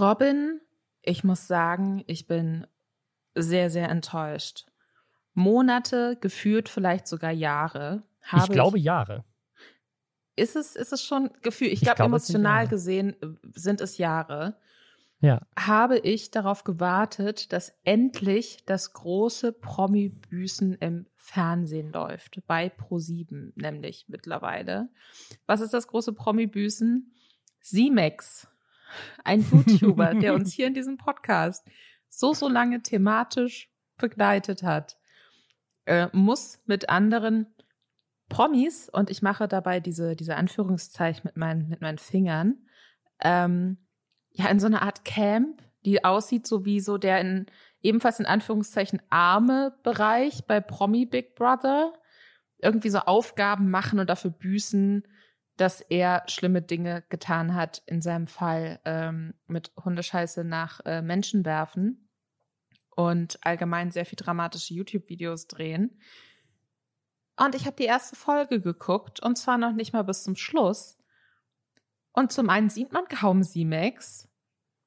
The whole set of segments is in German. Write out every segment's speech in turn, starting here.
Robin, ich muss sagen, ich bin sehr, sehr enttäuscht. Monate, gefühlt vielleicht sogar Jahre. Habe ich glaube ich, Jahre. Ist es, ist es schon Gefühl? Ich, ich glaube, glaub, emotional gesehen äh, sind es Jahre. Ja. Habe ich darauf gewartet, dass endlich das große Promi-Büßen im Fernsehen läuft. Bei Pro7 nämlich mittlerweile. Was ist das große Promi-Büßen? Simex. Ein YouTuber, der uns hier in diesem Podcast so, so lange thematisch begleitet hat, äh, muss mit anderen Promis, und ich mache dabei diese, diese Anführungszeichen mit meinen, mit meinen Fingern, ähm, ja, in so einer Art Camp, die aussieht so wie so der in, ebenfalls in Anführungszeichen arme Bereich bei Promi Big Brother, irgendwie so Aufgaben machen und dafür büßen, dass er schlimme Dinge getan hat, in seinem Fall ähm, mit Hundescheiße nach äh, Menschen werfen und allgemein sehr viel dramatische YouTube-Videos drehen. Und ich habe die erste Folge geguckt und zwar noch nicht mal bis zum Schluss. Und zum einen sieht man kaum C-Max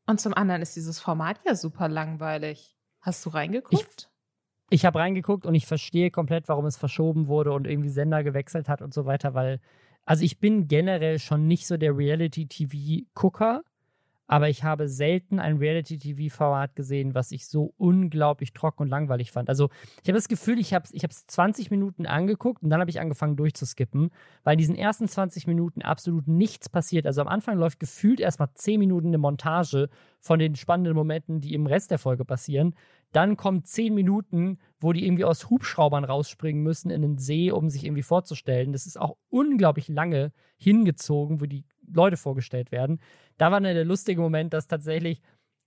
und zum anderen ist dieses Format ja super langweilig. Hast du reingeguckt? Ich, ich habe reingeguckt und ich verstehe komplett, warum es verschoben wurde und irgendwie Sender gewechselt hat und so weiter, weil, also ich bin generell schon nicht so der Reality-TV-Gucker aber ich habe selten ein Reality-TV-Format gesehen, was ich so unglaublich trocken und langweilig fand. Also ich habe das Gefühl, ich habe es ich 20 Minuten angeguckt und dann habe ich angefangen durchzuskippen, weil in diesen ersten 20 Minuten absolut nichts passiert. Also am Anfang läuft gefühlt erstmal 10 Minuten eine Montage von den spannenden Momenten, die im Rest der Folge passieren. Dann kommen 10 Minuten, wo die irgendwie aus Hubschraubern rausspringen müssen in den See, um sich irgendwie vorzustellen. Das ist auch unglaublich lange hingezogen, wo die Leute vorgestellt werden. Da war dann der lustige Moment, dass tatsächlich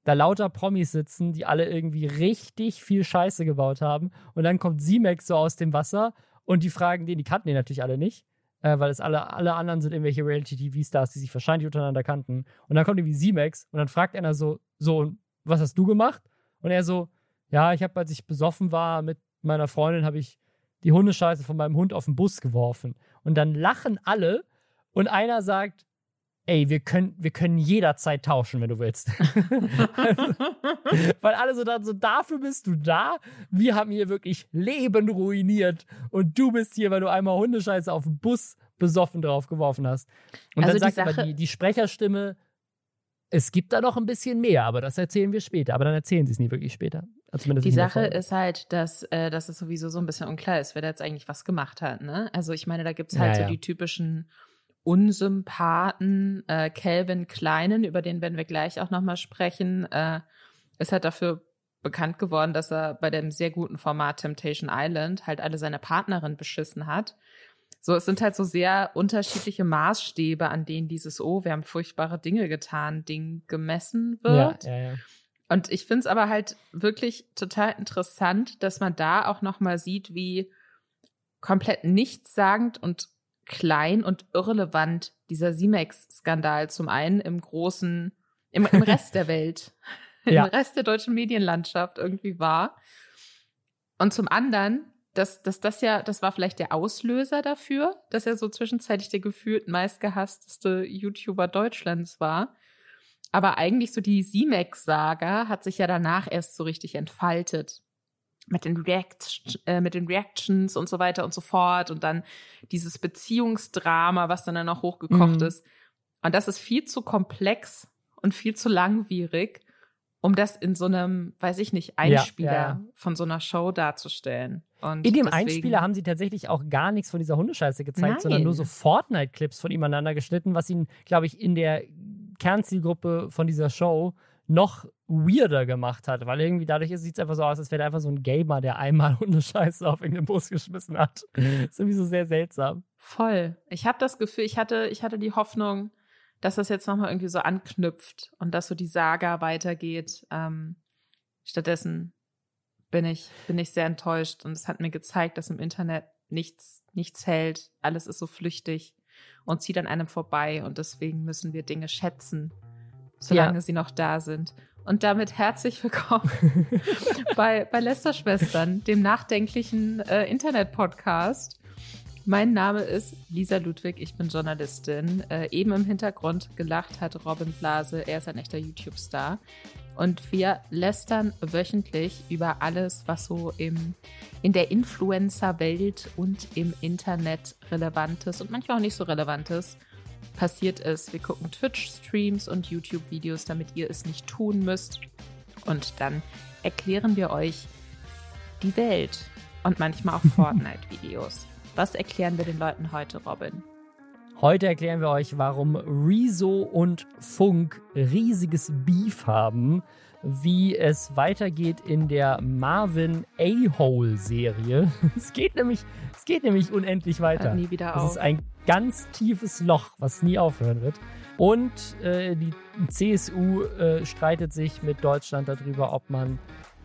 da lauter Promis sitzen, die alle irgendwie richtig viel Scheiße gebaut haben. Und dann kommt Simex so aus dem Wasser und die fragen den, die kannten den natürlich alle nicht, äh, weil es alle, alle anderen sind irgendwelche Reality-TV-Stars, die sich wahrscheinlich untereinander kannten. Und dann kommt irgendwie Simex und dann fragt einer so, so, was hast du gemacht? Und er so, ja, ich habe, als ich besoffen war mit meiner Freundin, habe ich die Hundescheiße von meinem Hund auf den Bus geworfen. Und dann lachen alle und einer sagt, ey, wir können, wir können jederzeit tauschen, wenn du willst. Weil alle so dann so, dafür bist du da. Wir haben hier wirklich Leben ruiniert. Und du bist hier, weil du einmal Hundescheiße auf den Bus besoffen drauf geworfen hast. Und also dann sagt aber die, die Sprecherstimme, es gibt da noch ein bisschen mehr, aber das erzählen wir später. Aber dann erzählen sie es nie wirklich später. Also die Sache ist halt, dass, äh, dass es sowieso so ein bisschen unklar ist, wer da jetzt eigentlich was gemacht hat. Ne? Also ich meine, da gibt es halt ja, so ja. die typischen Unsympathen, äh, Calvin Kleinen, über den werden wir gleich auch nochmal sprechen, äh, ist halt dafür bekannt geworden, dass er bei dem sehr guten Format Temptation Island halt alle seine Partnerin beschissen hat. So, es sind halt so sehr unterschiedliche Maßstäbe, an denen dieses, oh, wir haben furchtbare Dinge getan, Ding gemessen wird. Ja, ja, ja. Und ich finde es aber halt wirklich total interessant, dass man da auch nochmal sieht, wie komplett nichtssagend und klein und irrelevant dieser Simex-Skandal zum einen im großen, im, im Rest der Welt, ja. im Rest der deutschen Medienlandschaft irgendwie war. Und zum anderen, dass, dass das ja, das war vielleicht der Auslöser dafür, dass er so zwischenzeitlich der gefühlt meistgehassteste YouTuber Deutschlands war. Aber eigentlich so die Simex-Saga hat sich ja danach erst so richtig entfaltet mit den, React, äh, mit den Reactions und so weiter und so fort und dann dieses Beziehungsdrama, was dann, dann noch hochgekocht mhm. ist. Und das ist viel zu komplex und viel zu langwierig, um das in so einem, weiß ich nicht, Einspieler ja, ja. von so einer Show darzustellen. Und in dem deswegen, Einspieler haben sie tatsächlich auch gar nichts von dieser Hundescheiße gezeigt, Nein. sondern nur so Fortnite-Clips von ihm aneinander geschnitten, was ihn, glaube ich, in der Kernzielgruppe von dieser Show noch weirder gemacht hat, weil irgendwie dadurch sieht es einfach so aus, als wäre einfach so ein Gamer, der einmal Hundescheiße auf irgendeinen Bus geschmissen hat. Mhm. ist irgendwie so sehr seltsam. Voll. Ich habe das Gefühl, ich hatte, ich hatte die Hoffnung, dass das jetzt nochmal irgendwie so anknüpft und dass so die Saga weitergeht. Ähm, stattdessen bin ich, bin ich sehr enttäuscht und es hat mir gezeigt, dass im Internet nichts, nichts hält. Alles ist so flüchtig und zieht an einem vorbei und deswegen müssen wir Dinge schätzen solange ja. sie noch da sind. Und damit herzlich willkommen bei, bei Lester Schwestern, dem nachdenklichen äh, Internet-Podcast. Mein Name ist Lisa Ludwig, ich bin Journalistin. Äh, eben im Hintergrund gelacht hat Robin Blase, er ist ein echter YouTube-Star. Und wir lästern wöchentlich über alles, was so im, in der Influencer-Welt und im Internet relevantes und manchmal auch nicht so relevantes passiert ist. Wir gucken Twitch-Streams und YouTube-Videos, damit ihr es nicht tun müsst. Und dann erklären wir euch die Welt und manchmal auch Fortnite-Videos. Was erklären wir den Leuten heute, Robin? Heute erklären wir euch, warum Rezo und Funk riesiges Beef haben, wie es weitergeht in der Marvin A-Hole-Serie. Es geht nämlich, es geht nämlich unendlich weiter. Hört nie wieder auf. Es ist ein ganz tiefes Loch, was nie aufhören wird. Und äh, die CSU äh, streitet sich mit Deutschland darüber, ob man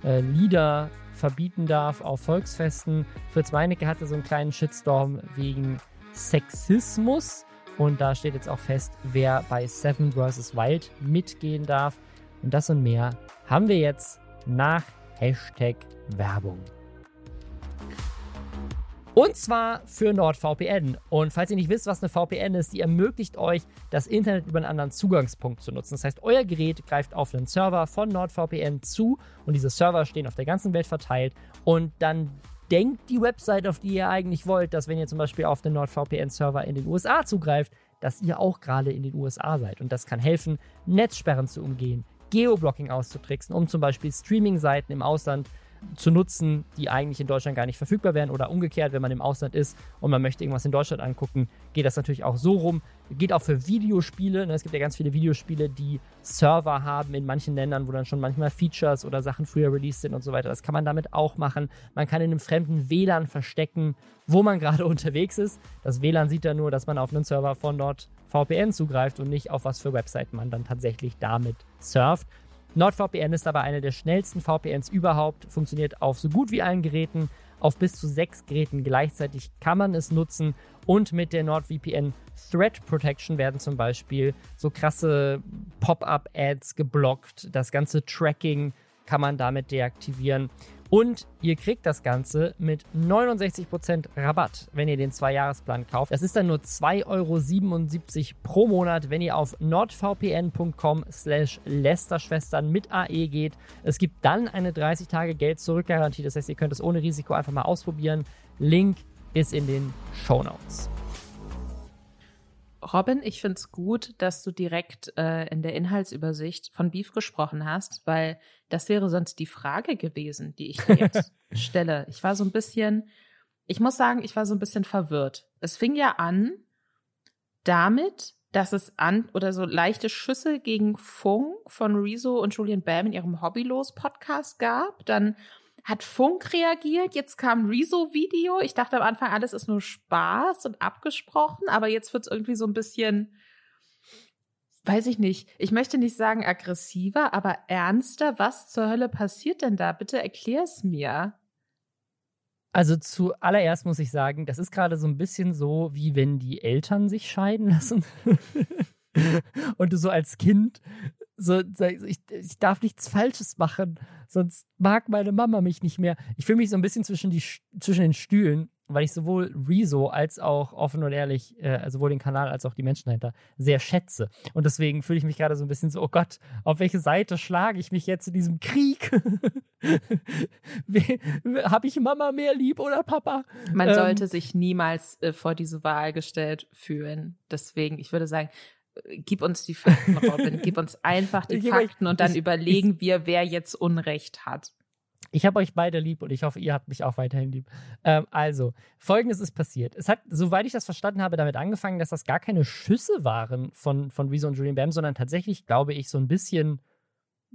äh, Lieder verbieten darf auf Volksfesten. Fritz Meinecke hatte so einen kleinen Shitstorm wegen Sexismus. Und da steht jetzt auch fest, wer bei Seven vs. Wild mitgehen darf. Und das und mehr haben wir jetzt nach Hashtag Werbung. Und zwar für NordVPN. Und falls ihr nicht wisst, was eine VPN ist, die ermöglicht euch, das Internet über einen anderen Zugangspunkt zu nutzen. Das heißt, euer Gerät greift auf einen Server von NordVPN zu und diese Server stehen auf der ganzen Welt verteilt. Und dann denkt die Website, auf die ihr eigentlich wollt, dass wenn ihr zum Beispiel auf den NordVPN-Server in den USA zugreift, dass ihr auch gerade in den USA seid. Und das kann helfen, Netzsperren zu umgehen, Geoblocking auszutricksen, um zum Beispiel Streaming-Seiten im Ausland zu nutzen, die eigentlich in Deutschland gar nicht verfügbar wären oder umgekehrt, wenn man im Ausland ist und man möchte irgendwas in Deutschland angucken, geht das natürlich auch so rum. Geht auch für Videospiele. Ne? Es gibt ja ganz viele Videospiele, die Server haben in manchen Ländern, wo dann schon manchmal Features oder Sachen früher released sind und so weiter. Das kann man damit auch machen. Man kann in einem fremden WLAN verstecken, wo man gerade unterwegs ist. Das WLAN sieht dann nur, dass man auf einen Server von dort VPN zugreift und nicht auf was für Webseiten man dann tatsächlich damit surft. NordVPN ist aber eine der schnellsten VPNs überhaupt, funktioniert auf so gut wie allen Geräten. Auf bis zu sechs Geräten gleichzeitig kann man es nutzen und mit der NordVPN Threat Protection werden zum Beispiel so krasse Pop-up-Ads geblockt. Das ganze Tracking kann man damit deaktivieren. Und ihr kriegt das Ganze mit 69% Rabatt, wenn ihr den Zwei-Jahres-Plan kauft. Das ist dann nur 2,77 Euro pro Monat, wenn ihr auf nordvpn.com slash Lästerschwestern mit AE geht. Es gibt dann eine 30-Tage-Geld-Zurück-Garantie. Das heißt, ihr könnt es ohne Risiko einfach mal ausprobieren. Link ist in den Show Notes. Robin, ich finde es gut, dass du direkt äh, in der Inhaltsübersicht von Beef gesprochen hast, weil das wäre sonst die Frage gewesen, die ich dir jetzt stelle. Ich war so ein bisschen, ich muss sagen, ich war so ein bisschen verwirrt. Es fing ja an damit, dass es an oder so leichte Schüsse gegen Funk von Rezo und Julian Bam in ihrem Hobbylos Podcast gab. Dann hat Funk reagiert, jetzt kam Rezo-Video. Ich dachte am Anfang, alles ist nur Spaß und abgesprochen, aber jetzt wird es irgendwie so ein bisschen, weiß ich nicht, ich möchte nicht sagen aggressiver, aber ernster. Was zur Hölle passiert denn da? Bitte erklär es mir. Also zuallererst muss ich sagen, das ist gerade so ein bisschen so, wie wenn die Eltern sich scheiden lassen. und du so als Kind so, ich, ich darf nichts Falsches machen, sonst mag meine Mama mich nicht mehr. Ich fühle mich so ein bisschen zwischen, die, zwischen den Stühlen, weil ich sowohl Rezo als auch offen und ehrlich, äh, sowohl den Kanal als auch die Menschen dahinter sehr schätze. Und deswegen fühle ich mich gerade so ein bisschen so, oh Gott, auf welche Seite schlage ich mich jetzt in diesem Krieg? Habe ich Mama mehr lieb oder Papa? Man ähm, sollte sich niemals äh, vor diese Wahl gestellt fühlen. Deswegen, ich würde sagen, gib uns die Fakten, Robin. gib uns einfach die Fakten und dann ich, überlegen ich, wir, wer jetzt Unrecht hat. Ich habe euch beide lieb und ich hoffe, ihr habt mich auch weiterhin lieb. Ähm, also, folgendes ist passiert. Es hat, soweit ich das verstanden habe, damit angefangen, dass das gar keine Schüsse waren von, von Rezo und Julian Bam, sondern tatsächlich, glaube ich, so ein bisschen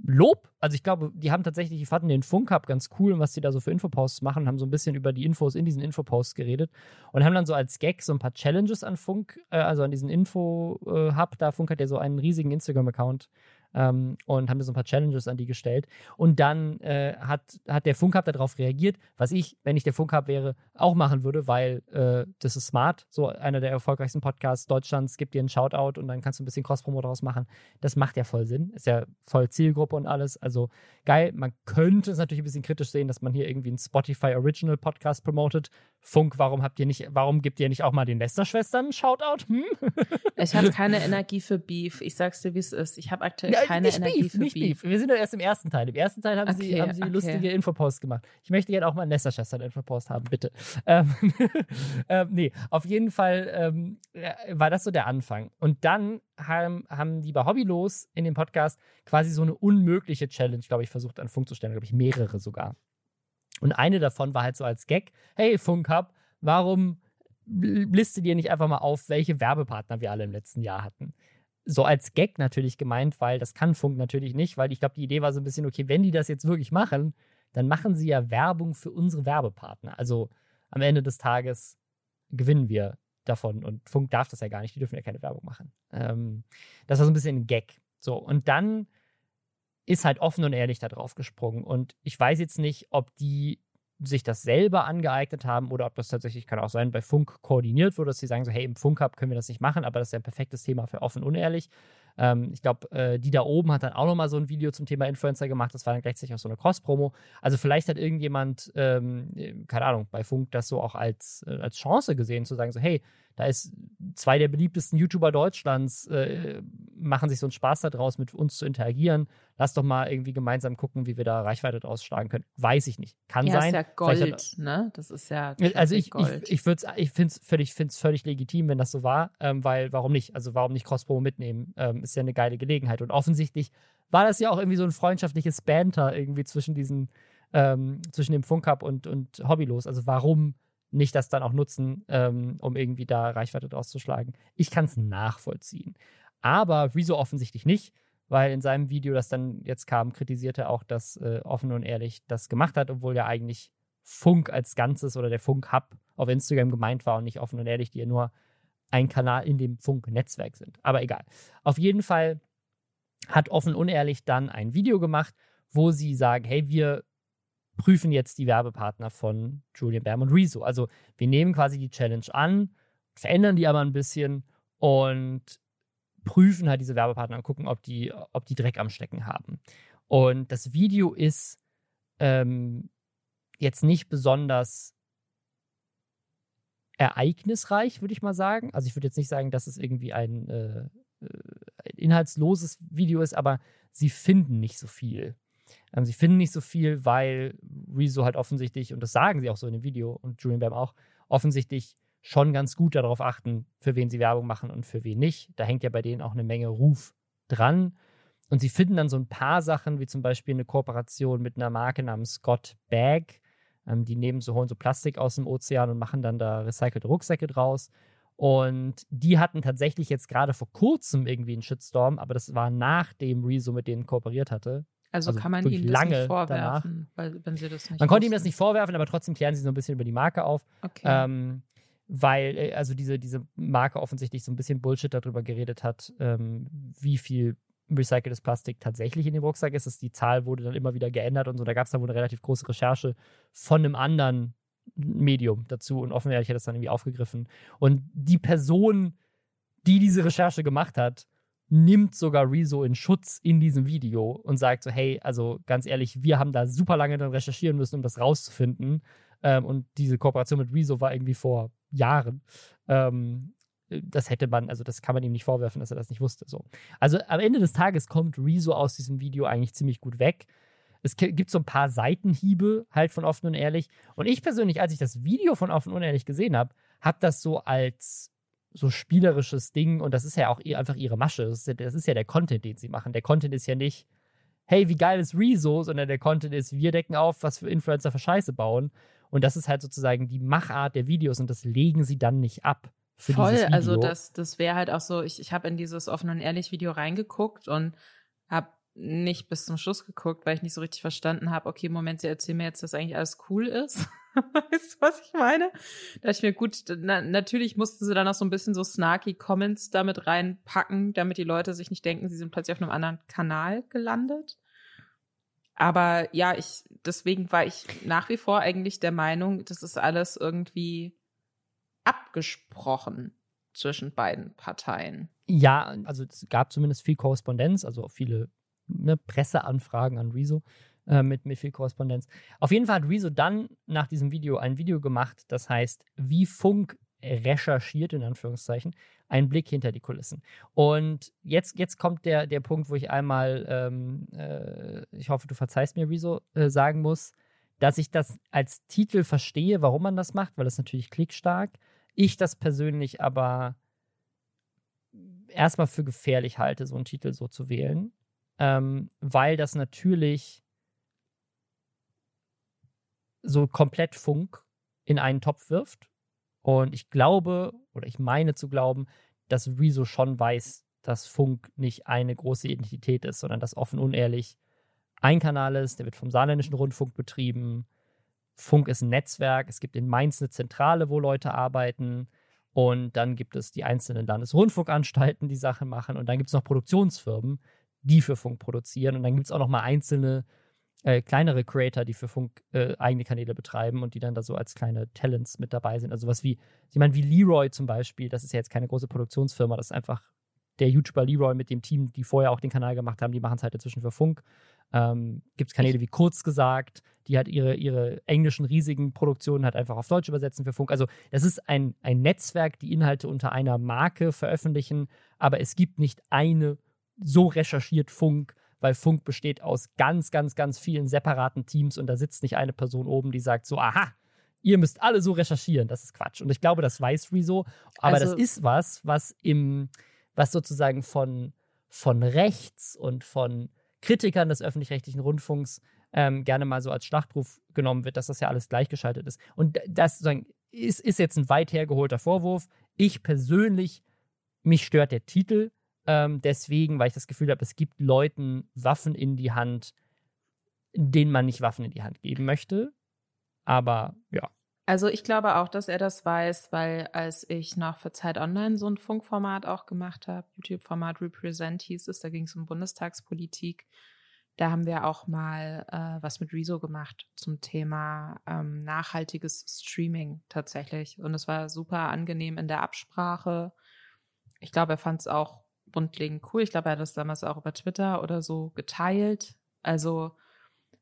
Lob. Also ich glaube, die haben tatsächlich, die fanden den Funk Hub ganz cool und was die da so für Infoposts machen, haben so ein bisschen über die Infos in diesen Infoposts geredet und haben dann so als Gag so ein paar Challenges an Funk, äh, also an diesen Info-Hub, da Funk hat ja so einen riesigen Instagram-Account, ähm, und haben mir so ein paar Challenges an die gestellt. Und dann äh, hat, hat der Funk Hub darauf reagiert, was ich, wenn ich der Funk Hub wäre, auch machen würde, weil äh, das ist smart. So einer der erfolgreichsten Podcasts Deutschlands gibt dir einen Shoutout und dann kannst du ein bisschen Cross-Promo daraus machen. Das macht ja voll Sinn. Ist ja voll Zielgruppe und alles. Also geil. Man könnte es natürlich ein bisschen kritisch sehen, dass man hier irgendwie einen Spotify Original Podcast promotet. Funk, warum habt ihr nicht, warum gibt ihr nicht auch mal den Lester-Schwestern einen Shoutout? Hm? Ich habe keine Energie für Beef. Ich sag's dir, wie es ist. Ich habe aktuell ja, keine Energie Beef, für nicht Beef. Beef. Wir sind ja erst im ersten Teil. Im ersten Teil haben okay, sie, haben sie okay. lustige Infoposts gemacht. Ich möchte gerne auch mal einen Lester-Schwestern Infopost haben, bitte. Ähm, ähm, nee, auf jeden Fall ähm, war das so der Anfang. Und dann haben, haben die bei Hobbylos in dem Podcast quasi so eine unmögliche Challenge, glaube ich, versucht an Funk zu stellen, glaube ich, mehrere sogar. Und eine davon war halt so als Gag: Hey, Funk Hub, warum listet ihr nicht einfach mal auf, welche Werbepartner wir alle im letzten Jahr hatten? So als Gag natürlich gemeint, weil das kann Funk natürlich nicht, weil ich glaube, die Idee war so ein bisschen, okay, wenn die das jetzt wirklich machen, dann machen sie ja Werbung für unsere Werbepartner. Also am Ende des Tages gewinnen wir davon und Funk darf das ja gar nicht, die dürfen ja keine Werbung machen. Ähm, das war so ein bisschen ein Gag. So, und dann ist halt offen und ehrlich da drauf gesprungen. Und ich weiß jetzt nicht, ob die sich das selber angeeignet haben oder ob das tatsächlich, kann auch sein, bei Funk koordiniert wurde, dass sie sagen so, hey, im Funk Hub können wir das nicht machen, aber das ist ja ein perfektes Thema für offen unehrlich. Ähm, ich glaube, äh, die da oben hat dann auch nochmal so ein Video zum Thema Influencer gemacht, das war dann gleichzeitig auch so eine Cross-Promo. Also vielleicht hat irgendjemand, ähm, keine Ahnung, bei Funk das so auch als, äh, als Chance gesehen, zu sagen so, hey, da ist zwei der beliebtesten YouTuber Deutschlands, äh, machen sich so einen Spaß daraus, mit uns zu interagieren. Lass doch mal irgendwie gemeinsam gucken, wie wir da Reichweite draus schlagen können. Weiß ich nicht. Kann ja, sein. Das ist ja Gold, hat, ne? Das ist ja. Also ich, Gold. ich, ich, würd's, ich finde es völlig, völlig legitim, wenn das so war, ähm, weil warum nicht? Also warum nicht Cross-Promo mitnehmen? Ähm, ist ja eine geile Gelegenheit. Und offensichtlich war das ja auch irgendwie so ein freundschaftliches Banter irgendwie zwischen diesen, ähm, zwischen dem Funk und, und Hobbylos. Also warum nicht das dann auch nutzen, ähm, um irgendwie da Reichweite draus zu schlagen. Ich kann es nachvollziehen. Aber Rezo offensichtlich nicht, weil in seinem Video, das dann jetzt kam, kritisierte er auch, dass äh, offen und ehrlich das gemacht hat, obwohl ja eigentlich Funk als Ganzes oder der Funk-Hub auf Instagram gemeint war und nicht offen und ehrlich, die ja nur ein Kanal in dem Funk-Netzwerk sind. Aber egal. Auf jeden Fall hat offen und ehrlich dann ein Video gemacht, wo sie sagen, hey, wir prüfen jetzt die Werbepartner von Julian Bam und Rezo. Also wir nehmen quasi die Challenge an, verändern die aber ein bisschen und prüfen halt diese Werbepartner und gucken, ob die, ob die Dreck am Stecken haben. Und das Video ist ähm, jetzt nicht besonders ereignisreich, würde ich mal sagen. Also ich würde jetzt nicht sagen, dass es irgendwie ein, äh, äh, inhaltsloses Video ist, aber sie finden nicht so viel. Ähm, sie finden nicht so viel, weil Rezo halt offensichtlich, und das sagen sie auch so in dem Video und Julian Bam auch, offensichtlich schon ganz gut darauf achten, für wen sie Werbung machen und für wen nicht. Da hängt ja bei denen auch eine Menge Ruf dran. Und sie finden dann so ein paar Sachen, wie zum Beispiel eine Kooperation mit einer Marke namens Scott Bag. Ähm, die nehmen so, holen so Plastik aus dem Ozean und machen dann da recycelte Rucksäcke draus. Und die hatten tatsächlich jetzt gerade vor kurzem irgendwie einen Shitstorm, aber das war nachdem Rezo mit denen kooperiert hatte. Also, also kann man ihnen das nicht vorwerfen, weil, wenn sie das nicht Man konnte ihm das nicht vorwerfen, aber trotzdem klären sie so ein bisschen über die Marke auf. Okay. Ähm, weil äh, also diese, diese Marke offensichtlich so ein bisschen Bullshit darüber geredet hat, ähm, wie viel recyceltes Plastik tatsächlich in dem Rucksack ist. Das, die Zahl wurde dann immer wieder geändert und so. Da gab es dann wohl eine relativ große Recherche von einem anderen Medium dazu und offensichtlich hat das dann irgendwie aufgegriffen. Und die Person, die diese Recherche gemacht hat, nimmt sogar Rezo in Schutz in diesem Video und sagt so, hey, also ganz ehrlich, wir haben da super lange dann recherchieren müssen, um das rauszufinden. Ähm, und diese Kooperation mit Rezo war irgendwie vor Jahren. Ähm, das hätte man, also das kann man ihm nicht vorwerfen, dass er das nicht wusste. So. Also am Ende des Tages kommt Rezo aus diesem Video eigentlich ziemlich gut weg. Es gibt so ein paar Seitenhiebe halt von offen und ehrlich. Und ich persönlich, als ich das Video von offen und ehrlich gesehen habe, habe das so als so spielerisches Ding und das ist ja auch einfach ihre Masche. Das ist, ja, das ist ja der Content, den sie machen. Der Content ist ja nicht, hey, wie geil ist Rezo, sondern der Content ist, wir decken auf, was für Influencer für Scheiße bauen. Und das ist halt sozusagen die Machart der Videos und das legen sie dann nicht ab. Voll, also das, das wäre halt auch so, ich, ich habe in dieses offen und ehrlich Video reingeguckt und habe nicht bis zum Schluss geguckt, weil ich nicht so richtig verstanden habe, okay, Moment, sie erzählen mir jetzt, dass eigentlich alles cool ist. weißt du, was ich meine? Da ich mir gut, na, natürlich mussten sie dann auch so ein bisschen so snarky Comments damit reinpacken, damit die Leute sich nicht denken, sie sind plötzlich auf einem anderen Kanal gelandet. Aber ja, ich, deswegen war ich nach wie vor eigentlich der Meinung, das ist alles irgendwie abgesprochen zwischen beiden Parteien. Ja, also es gab zumindest viel Korrespondenz, also viele ne, Presseanfragen an Rezo äh, mit, mit viel Korrespondenz. Auf jeden Fall hat Rezo dann nach diesem Video ein Video gemacht, das heißt, wie Funk recherchiert, in Anführungszeichen, ein Blick hinter die Kulissen. Und jetzt, jetzt kommt der, der Punkt, wo ich einmal, ähm, äh, ich hoffe, du verzeihst mir, Rezo, äh, sagen muss, dass ich das als Titel verstehe, warum man das macht, weil es natürlich klickstark. Ich das persönlich aber erstmal für gefährlich halte, so einen Titel so zu wählen, ähm, weil das natürlich so komplett Funk in einen Topf wirft. Und ich glaube, oder ich meine zu glauben, dass Rezo schon weiß, dass Funk nicht eine große Identität ist, sondern dass offen unehrlich ein Kanal ist, der wird vom saarländischen Rundfunk betrieben. Funk ist ein Netzwerk, es gibt in Mainz eine Zentrale, wo Leute arbeiten. Und dann gibt es die einzelnen Landesrundfunkanstalten, die Sachen machen. Und dann gibt es noch Produktionsfirmen, die für Funk produzieren. Und dann gibt es auch noch mal einzelne äh, kleinere Creator, die für Funk äh, eigene Kanäle betreiben und die dann da so als kleine Talents mit dabei sind. Also was wie, ich meine, wie Leroy zum Beispiel, das ist ja jetzt keine große Produktionsfirma, das ist einfach der YouTuber Leroy mit dem Team, die vorher auch den Kanal gemacht haben, die machen es halt inzwischen für Funk. Ähm, Gibt es Kanäle wie Kurz gesagt, die halt ihre, ihre englischen riesigen Produktionen halt einfach auf Deutsch übersetzen für Funk. Also das ist ein, ein Netzwerk, die Inhalte unter einer Marke veröffentlichen, aber es gibt nicht eine so recherchiert Funk, weil Funk besteht aus ganz, ganz, ganz vielen separaten Teams und da sitzt nicht eine Person oben, die sagt so, aha, ihr müsst alle so recherchieren. Das ist Quatsch. Und ich glaube, das weiß Rezo. Aber also, das ist was, was im, was sozusagen von, von rechts und von Kritikern des öffentlich-rechtlichen Rundfunks ähm, gerne mal so als Schlachtruf genommen wird, dass das ja alles gleichgeschaltet ist. Und das sozusagen ist, ist jetzt ein weit hergeholter Vorwurf. Ich persönlich, mich stört der Titel ähm, deswegen, weil ich das Gefühl habe, es gibt Leuten Waffen in die Hand, denen man nicht Waffen in die Hand geben möchte. Aber ja. Also ich glaube auch, dass er das weiß, weil als ich noch für Zeit Online so ein Funkformat auch gemacht habe, YouTube-Format Represent hieß es, da ging es um Bundestagspolitik. Da haben wir auch mal äh, was mit Rezo gemacht zum Thema ähm, nachhaltiges Streaming tatsächlich. Und es war super angenehm in der Absprache. Ich glaube, er fand es auch grundlegend cool. Ich glaube, er hat das damals auch über Twitter oder so geteilt. Also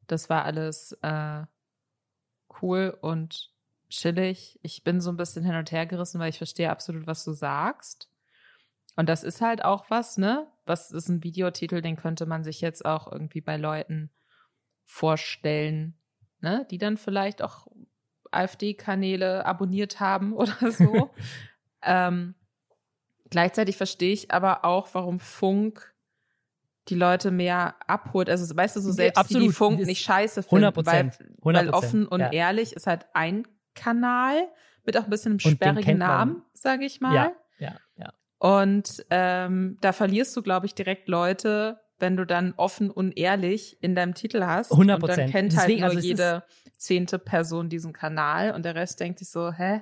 das war alles äh, cool und chillig. Ich bin so ein bisschen hin und her gerissen, weil ich verstehe absolut, was du sagst. Und das ist halt auch was, ne? Was ist ein Videotitel, den könnte man sich jetzt auch irgendwie bei Leuten vorstellen, ne? Die dann vielleicht auch AfD-Kanäle abonniert haben oder so. ähm, Gleichzeitig verstehe ich aber auch, warum Funk die Leute mehr abholt. Also weißt du, so selbst Absolut. die, die Funk nicht scheiße finden, 100%. Weil, 100%. weil offen und ja. ehrlich ist halt ein Kanal mit auch ein bisschen einem sperrigen Namen, sage ich mal. Ja, ja, ja. Und ähm, da verlierst du, glaube ich, direkt Leute, wenn du dann offen und ehrlich in deinem Titel hast. 100 Und dann kennt Deswegen, halt nur also jede zehnte Person diesen Kanal und der Rest denkt sich so, hä,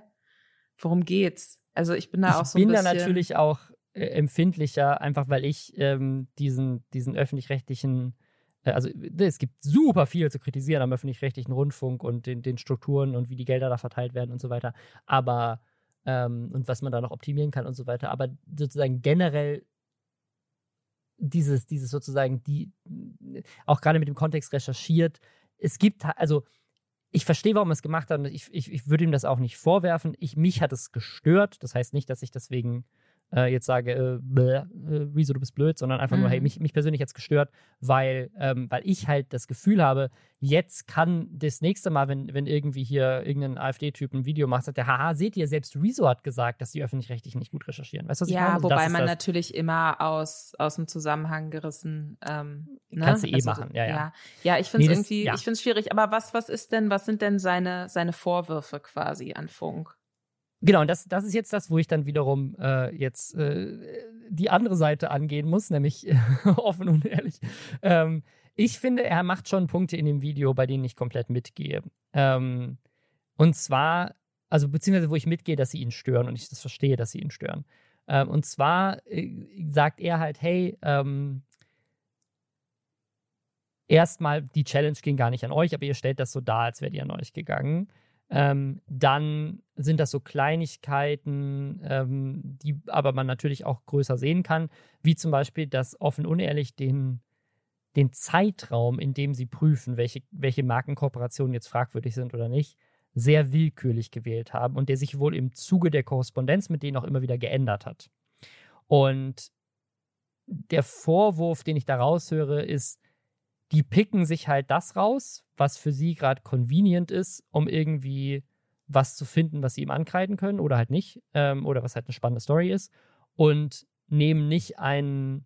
worum geht's? Also ich bin da ich auch so ein bisschen. Ich bin da natürlich auch äh, empfindlicher, einfach weil ich ähm, diesen, diesen öffentlich-rechtlichen, äh, also es gibt super viel zu kritisieren am öffentlich-rechtlichen Rundfunk und den, den Strukturen und wie die Gelder da verteilt werden und so weiter. Aber ähm, und was man da noch optimieren kann und so weiter. Aber sozusagen generell dieses, dieses sozusagen, die, auch gerade mit dem Kontext recherchiert, es gibt, also ich verstehe, warum er es gemacht hat und ich, ich, ich würde ihm das auch nicht vorwerfen. Ich, mich hat es gestört. Das heißt nicht, dass ich deswegen äh, jetzt sage, äh, bläh, äh, Rezo, du bist blöd, sondern einfach mhm. nur, hey, mhm. mich, mich persönlich jetzt gestört, weil, ähm, weil ich halt das Gefühl habe, jetzt kann das nächste Mal, wenn, wenn irgendwie hier irgendein AfD-Typ ein Video macht, sagt der, haha, seht ihr, selbst Rezo hat gesagt, dass die Öffentlich-Rechtlichen nicht gut recherchieren. Weißt du, was ja, ich meine? Also wobei man das. natürlich immer aus, aus dem Zusammenhang gerissen ähm, ne? Kannst du eh also, machen, ja, ja. Ja, ja ich finde es nee, irgendwie, ja. ich finde es schwierig, aber was, was ist denn, was sind denn seine, seine Vorwürfe quasi an Funk? Genau, und das, das ist jetzt das, wo ich dann wiederum äh, jetzt äh, die andere Seite angehen muss, nämlich offen und ehrlich. Ähm, ich finde, er macht schon Punkte in dem Video, bei denen ich komplett mitgehe. Ähm, Und zwar, also beziehungsweise wo ich mitgehe, dass sie ihn stören und ich das verstehe, dass sie ihn stören. Ähm, und zwar äh, sagt er halt, hey, ähm, erstmal, die Challenge ging gar nicht an euch, aber ihr stellt das so dar, als wärt ihr an euch gegangen. Ähm, dann sind das so Kleinigkeiten, ähm, die aber man natürlich auch größer sehen kann, wie zum Beispiel, dass offen unehrlich den, den Zeitraum, in dem sie prüfen, welche, welche Markenkooperationen jetzt fragwürdig sind oder nicht, sehr willkürlich gewählt haben und der sich wohl im Zuge der Korrespondenz mit denen auch immer wieder geändert hat. Und der Vorwurf, den ich da raushöre, ist, die picken sich halt das raus, was für sie gerade convenient ist, um irgendwie was zu finden, was sie ihm ankreiden können oder halt nicht, ähm, oder was halt eine spannende Story ist, und nehmen nicht einen,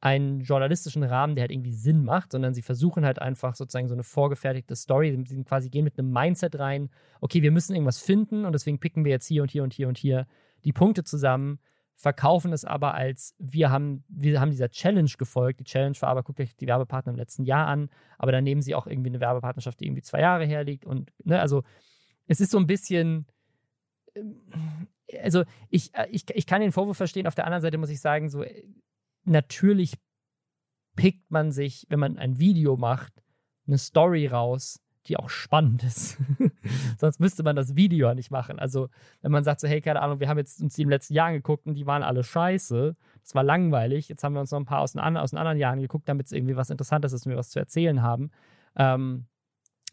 einen journalistischen Rahmen, der halt irgendwie Sinn macht, sondern sie versuchen halt einfach sozusagen so eine vorgefertigte Story. Sie quasi gehen mit einem Mindset rein, okay, wir müssen irgendwas finden und deswegen picken wir jetzt hier und hier und hier und hier die Punkte zusammen, verkaufen es aber als, wir haben, wir haben dieser Challenge gefolgt. Die Challenge war aber, guckt euch die Werbepartner im letzten Jahr an, aber dann nehmen sie auch irgendwie eine Werbepartnerschaft, die irgendwie zwei Jahre herliegt. Und, ne, also es ist so ein bisschen, ähm, also ich, äh, ich, ich kann den Vorwurf verstehen. Auf der anderen Seite muss ich sagen, so äh, natürlich pickt man sich, wenn man ein Video macht, eine Story raus, die auch spannend ist. Sonst müsste man das Video ja nicht machen. Also, wenn man sagt so, hey, keine Ahnung, wir haben jetzt uns die im letzten Jahr angeguckt und die waren alle scheiße. Das war langweilig. Jetzt haben wir uns noch ein paar aus den, aus den anderen Jahren geguckt, damit es irgendwie was Interessantes ist und wir was zu erzählen haben. Ähm,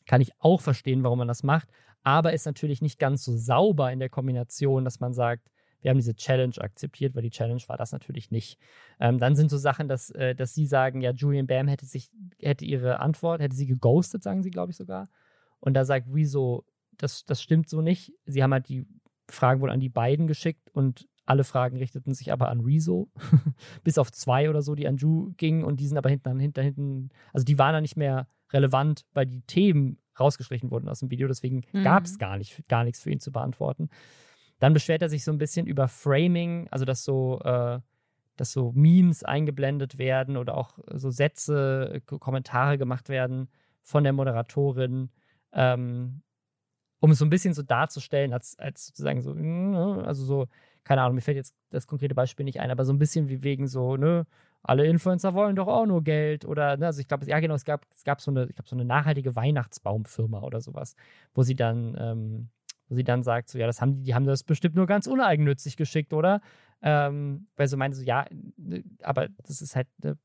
kann ich auch verstehen, warum man das macht. Aber ist natürlich nicht ganz so sauber in der Kombination, dass man sagt, wir haben diese Challenge akzeptiert, weil die Challenge war das natürlich nicht. Ähm, dann sind so Sachen, dass, äh, dass sie sagen, ja, Julian Bam hätte sich, hätte ihre Antwort, hätte sie geghostet, sagen sie, glaube ich sogar. Und da sagt Rezo, das, das stimmt so nicht. Sie haben halt die Fragen wohl an die beiden geschickt und alle Fragen richteten sich aber an Rezo, bis auf zwei oder so, die an Ju gingen und die sind aber hinten, hinter, hinten, also die waren dann nicht mehr relevant, weil die Themen rausgestrichen wurden aus dem Video, deswegen mhm. gab es gar, nicht, gar nichts für ihn zu beantworten. Dann beschwert er sich so ein bisschen über Framing, also dass so, äh, dass so Memes eingeblendet werden oder auch so Sätze, Kommentare gemacht werden von der Moderatorin, ähm, um es so ein bisschen so darzustellen, als, als sozusagen so, ne, also so, keine Ahnung, mir fällt jetzt das konkrete Beispiel nicht ein, aber so ein bisschen wie wegen so, ne, alle Influencer wollen doch auch nur Geld oder, ne, also ich glaube, ja genau, es gab, es gab so eine, ich glaube, so eine nachhaltige Weihnachtsbaumfirma oder sowas, wo sie dann, ähm, wo sie dann sagt, so, ja, das haben die, die haben das bestimmt nur ganz uneigennützig geschickt, oder? Ähm, weil sie meinte so, ja, ne, aber das ist halt eine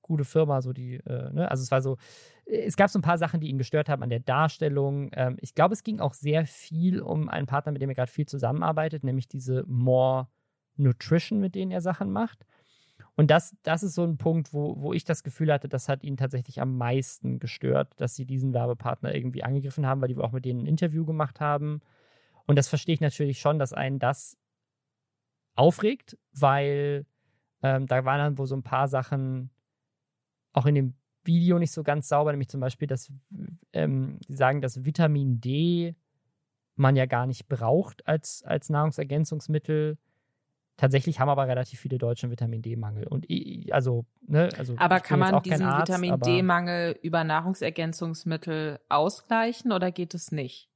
gute Firma, so die, äh, ne? Also es war so, es gab so ein paar Sachen, die ihn gestört haben an der Darstellung. Ähm, ich glaube, es ging auch sehr viel um einen Partner, mit dem er gerade viel zusammenarbeitet, nämlich diese More Nutrition, mit denen er Sachen macht. Und das, das ist so ein Punkt, wo, wo ich das Gefühl hatte, das hat ihn tatsächlich am meisten gestört, dass sie diesen Werbepartner irgendwie angegriffen haben, weil die auch mit denen ein Interview gemacht haben. Und das verstehe ich natürlich schon, dass einen das aufregt, weil ähm, da waren dann wohl so ein paar Sachen auch in dem Video nicht so ganz sauber, nämlich zum Beispiel, dass ähm, sie sagen, dass Vitamin D man ja gar nicht braucht als, als Nahrungsergänzungsmittel. Tatsächlich haben aber relativ viele Deutsche einen Vitamin D-Mangel. Und also, ne, also aber kann man diesen Arzt, Vitamin D-Mangel über Nahrungsergänzungsmittel ausgleichen oder geht es nicht?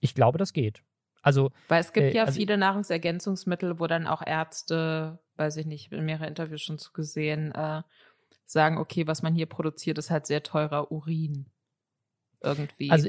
Ich glaube, das geht. Also, Weil es gibt äh, ja also viele Nahrungsergänzungsmittel, wo dann auch Ärzte, weiß ich nicht, in mehrere Interviews schon zu gesehen, äh, sagen, okay, was man hier produziert, ist halt sehr teurer Urin. Irgendwie. Also,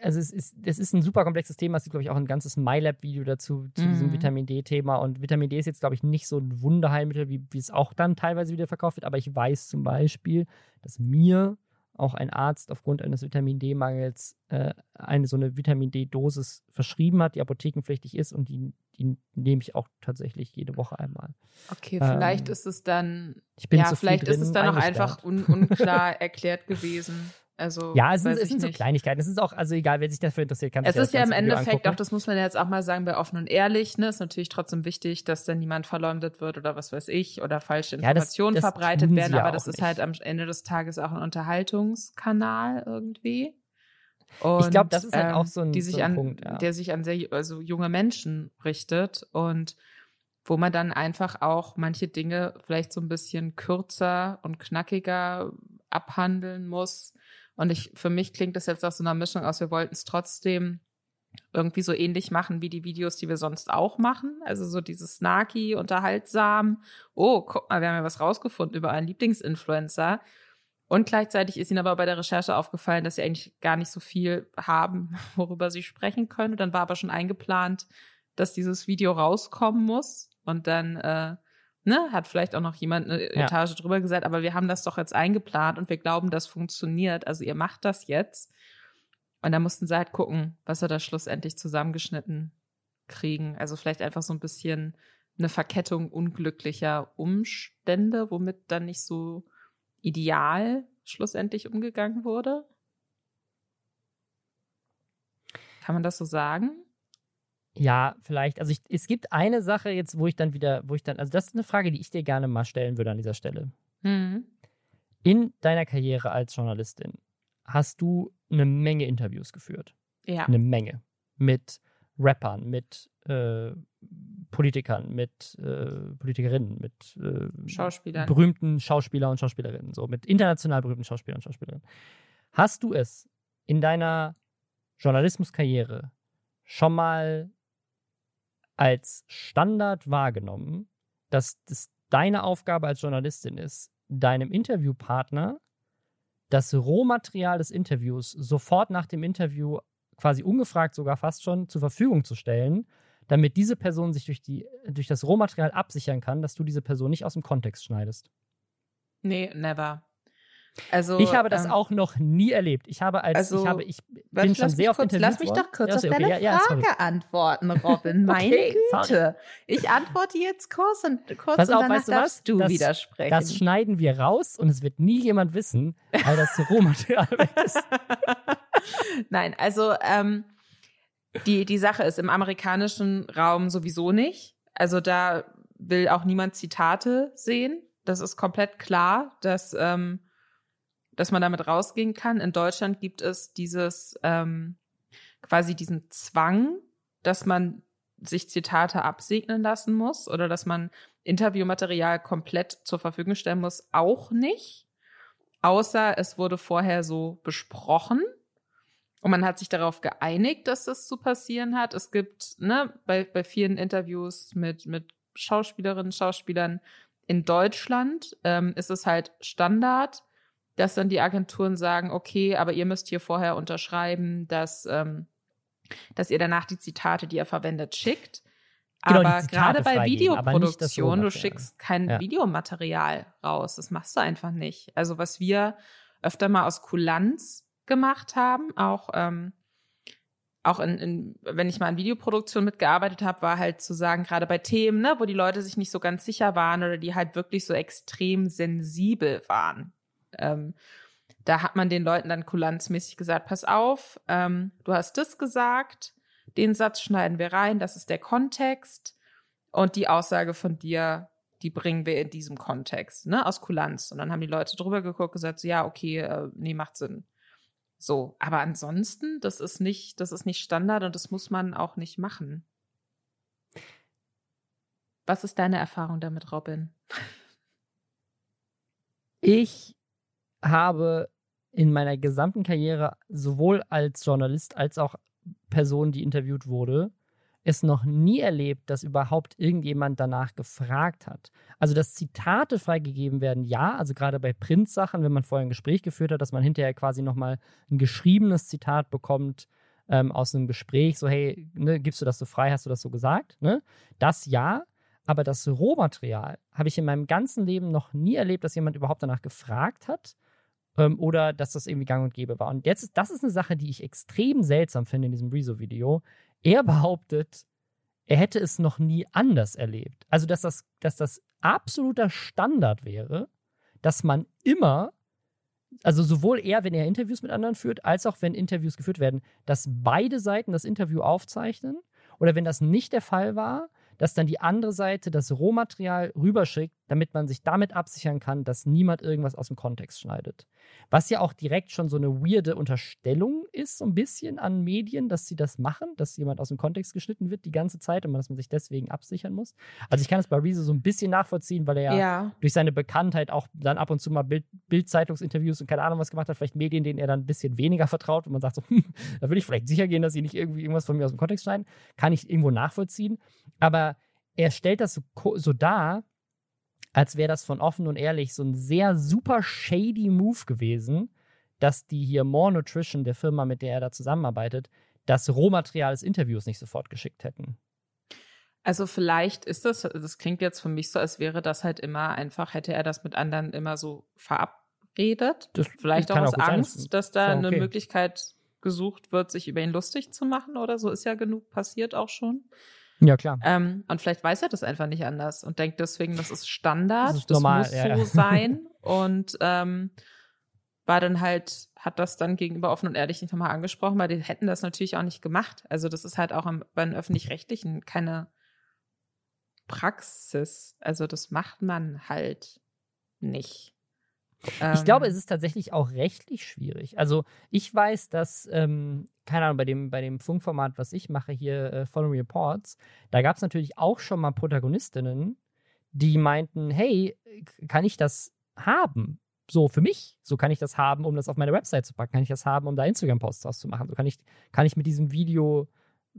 also es ist, es ist ein super komplexes Thema. Es gibt, glaube ich, auch ein ganzes MyLab-Video dazu, zu mhm. diesem Vitamin D-Thema. Und Vitamin D ist jetzt, glaube ich, nicht so ein Wunderheilmittel, wie, wie es auch dann teilweise wieder verkauft wird. Aber ich weiß zum Beispiel, dass mir auch ein Arzt aufgrund eines Vitamin D-Mangels äh, eine so eine Vitamin D-Dosis verschrieben hat, die apothekenpflichtig ist und die, die nehme ich auch tatsächlich jede Woche einmal. Okay, vielleicht ähm, ist es dann, ja, vielleicht ist es dann auch einfach un, unklar erklärt gewesen. Also, ja, es sind, es sind so Kleinigkeiten. Es ist auch, also egal, wer sich dafür interessiert, kann Es ist ja im Endeffekt auch, das muss man jetzt auch mal sagen, bei offen und ehrlich, ne, ist natürlich trotzdem wichtig, dass dann niemand verleumdet wird oder was weiß ich oder falsche Informationen ja, das, das verbreitet werden, aber das ist nicht. halt am Ende des Tages auch ein Unterhaltungskanal irgendwie. Und, ich glaube, das ist halt ähm, auch so ein, die sich so ein an, Punkt, ja. der sich an sehr also junge Menschen richtet und wo man dann einfach auch manche Dinge vielleicht so ein bisschen kürzer und knackiger abhandeln muss und ich, für mich klingt das jetzt aus so einer Mischung aus, wir wollten es trotzdem irgendwie so ähnlich machen wie die Videos, die wir sonst auch machen. Also so dieses snarky, unterhaltsam. Oh, guck mal, wir haben ja was rausgefunden über einen Lieblingsinfluencer. Und gleichzeitig ist ihnen aber bei der Recherche aufgefallen, dass sie eigentlich gar nicht so viel haben, worüber sie sprechen können. dann war aber schon eingeplant, dass dieses Video rauskommen muss. Und dann äh, ne, hat vielleicht auch noch jemand eine ja. Etage drüber gesagt, aber wir haben das doch jetzt eingeplant und wir glauben, das funktioniert. Also ihr macht das jetzt. Und da mussten sie halt gucken, was wir da schlussendlich zusammengeschnitten kriegen. Also vielleicht einfach so ein bisschen eine Verkettung unglücklicher Umstände, womit dann nicht so ideal schlussendlich umgegangen wurde. Kann man das so sagen? Ja, vielleicht. Also ich, es gibt eine Sache jetzt, wo ich dann wieder, wo ich dann, also das ist eine Frage, die ich dir gerne mal stellen würde an dieser Stelle. Mhm. In deiner Karriere als Journalistin hast du eine Menge Interviews geführt. Ja. Eine Menge. Mit Rappern, mit äh, Politikern, mit äh, Politikerinnen, mit äh, Schauspielern. berühmten Schauspieler und Schauspielerinnen, so mit international berühmten Schauspielern und Schauspielerinnen. Hast du es in deiner Journalismuskarriere schon mal als Standard wahrgenommen, dass das deine Aufgabe als Journalistin ist, deinem Interviewpartner das Rohmaterial des Interviews sofort nach dem Interview quasi ungefragt sogar fast schon zur Verfügung zu stellen, damit diese Person sich durch, die, durch das Rohmaterial absichern kann, dass du diese Person nicht aus dem Kontext schneidest. Nee, never. Also, ich habe das ähm, auch noch nie erlebt. Ich habe als also, ich habe ich bin schon sehr oft interviewt Lass mich doch kurz ja, auf deine okay, Frage ja, antworten, Robin. Meine okay, Güte. Ich antworte jetzt kurz und kurz Pass und auf, danach weißt du darfst was? du das, widersprechen. Das schneiden wir raus und es wird nie jemand wissen, weil das Rohmaterial weg ist. Nein, also ähm, die die Sache ist im amerikanischen Raum sowieso nicht. Also da will auch niemand Zitate sehen. Das ist komplett klar, dass ähm, dass man damit rausgehen kann. In Deutschland gibt es dieses ähm, quasi diesen Zwang, dass man sich Zitate absegnen lassen muss oder dass man Interviewmaterial komplett zur Verfügung stellen muss, auch nicht. Außer es wurde vorher so besprochen und man hat sich darauf geeinigt, dass das zu passieren hat. Es gibt ne, bei, bei vielen Interviews mit, mit Schauspielerinnen, Schauspielern in Deutschland ähm, ist es halt Standard, dass dann die Agenturen sagen, okay, aber ihr müsst hier vorher unterschreiben, dass, ähm, dass ihr danach die Zitate, die ihr verwendet, schickt. Genau, aber gerade bei Videoproduktion, du schickst kein ja. Videomaterial raus. Das machst du einfach nicht. Also was wir öfter mal aus Kulanz gemacht haben, auch ähm, auch in, in, wenn ich mal in Videoproduktion mitgearbeitet habe, war halt zu sagen, gerade bei Themen, ne, wo die Leute sich nicht so ganz sicher waren oder die halt wirklich so extrem sensibel waren, ähm, da hat man den Leuten dann kulanzmäßig gesagt, pass auf, ähm, du hast das gesagt, den Satz schneiden wir rein, das ist der Kontext und die Aussage von dir, die bringen wir in diesem Kontext, ne, aus Kulanz. Und dann haben die Leute drüber geguckt, gesagt, so, ja, okay, äh, nee, macht Sinn. So, aber ansonsten, das ist nicht, das ist nicht Standard und das muss man auch nicht machen. Was ist deine Erfahrung damit, Robin? Ich habe in meiner gesamten Karriere sowohl als Journalist als auch Person, die interviewt wurde, es noch nie erlebt, dass überhaupt irgendjemand danach gefragt hat. Also, dass Zitate freigegeben werden, ja, also gerade bei Printsachen, wenn man vorher ein Gespräch geführt hat, dass man hinterher quasi nochmal ein geschriebenes Zitat bekommt ähm, aus einem Gespräch, so, hey, ne, gibst du das so frei, hast du das so gesagt? Ne? Das ja, aber das Rohmaterial habe ich in meinem ganzen Leben noch nie erlebt, dass jemand überhaupt danach gefragt hat ähm, oder dass das irgendwie gang und gäbe war. Und jetzt das ist eine Sache, die ich extrem seltsam finde in diesem Rezo-Video. Er behauptet, er hätte es noch nie anders erlebt. Also, dass das, dass das absoluter Standard wäre, dass man immer, also sowohl er, wenn er Interviews mit anderen führt, als auch wenn Interviews geführt werden, dass beide Seiten das Interview aufzeichnen. Oder wenn das nicht der Fall war, dass dann die andere Seite das Rohmaterial rüberschickt, damit man sich damit absichern kann, dass niemand irgendwas aus dem Kontext schneidet. Was ja auch direkt schon so eine weirde Unterstellung ist, so ein bisschen an Medien, dass sie das machen, dass jemand aus dem Kontext geschnitten wird die ganze Zeit und dass man sich deswegen absichern muss. Also ich kann es bei Rezo so ein bisschen nachvollziehen, weil er ja, Ja. durch seine Bekanntheit auch dann ab und zu mal Bild, Bild-Zeitungsinterviews und keine Ahnung was gemacht hat, vielleicht Medien, denen er dann ein bisschen weniger vertraut und man sagt so, hm, da will ich vielleicht sicher gehen, dass sie nicht irgendwie irgendwas von mir aus dem Kontext schneiden, kann ich irgendwo nachvollziehen. Aber er stellt das so, so dar, als wäre das von offen und ehrlich so ein sehr super shady Move gewesen, dass die hier More Nutrition, der Firma, mit der er da zusammenarbeitet, das Rohmaterial des Interviews nicht sofort geschickt hätten. Also vielleicht ist das, das klingt jetzt für mich so, als wäre das halt immer einfach, hätte er das mit anderen immer so verabredet. Das Vielleicht auch aus gut sein, Angst, dass da ja eine okay. Möglichkeit gesucht wird, sich über ihn lustig zu machen oder so. Ist ja genug passiert auch schon. Ja, klar. Ähm, und vielleicht weiß er das einfach nicht anders und denkt deswegen, das ist Standard, Das das, ist normal, muss ja, so ja. sein. Und ähm, war dann halt, hat das dann gegenüber offen und ehrlich nicht nochmal angesprochen, weil die hätten das natürlich auch nicht gemacht. Also das ist halt auch am, bei den öffentlich-rechtlichen keine Praxis. Also das macht man halt nicht. Ich glaube, Ähm, es ist tatsächlich auch rechtlich schwierig. Also ich weiß, dass, ähm, keine Ahnung, bei dem, bei dem Funkformat, was ich mache hier, äh, Following Reports, da gab es natürlich auch schon mal Protagonistinnen, die meinten, hey, kann ich das haben? So für mich, so kann ich das haben, um das auf meine Website zu packen, kann ich das haben, um da Instagram-Posts draus zu machen. So kann ich, kann ich mit diesem Video,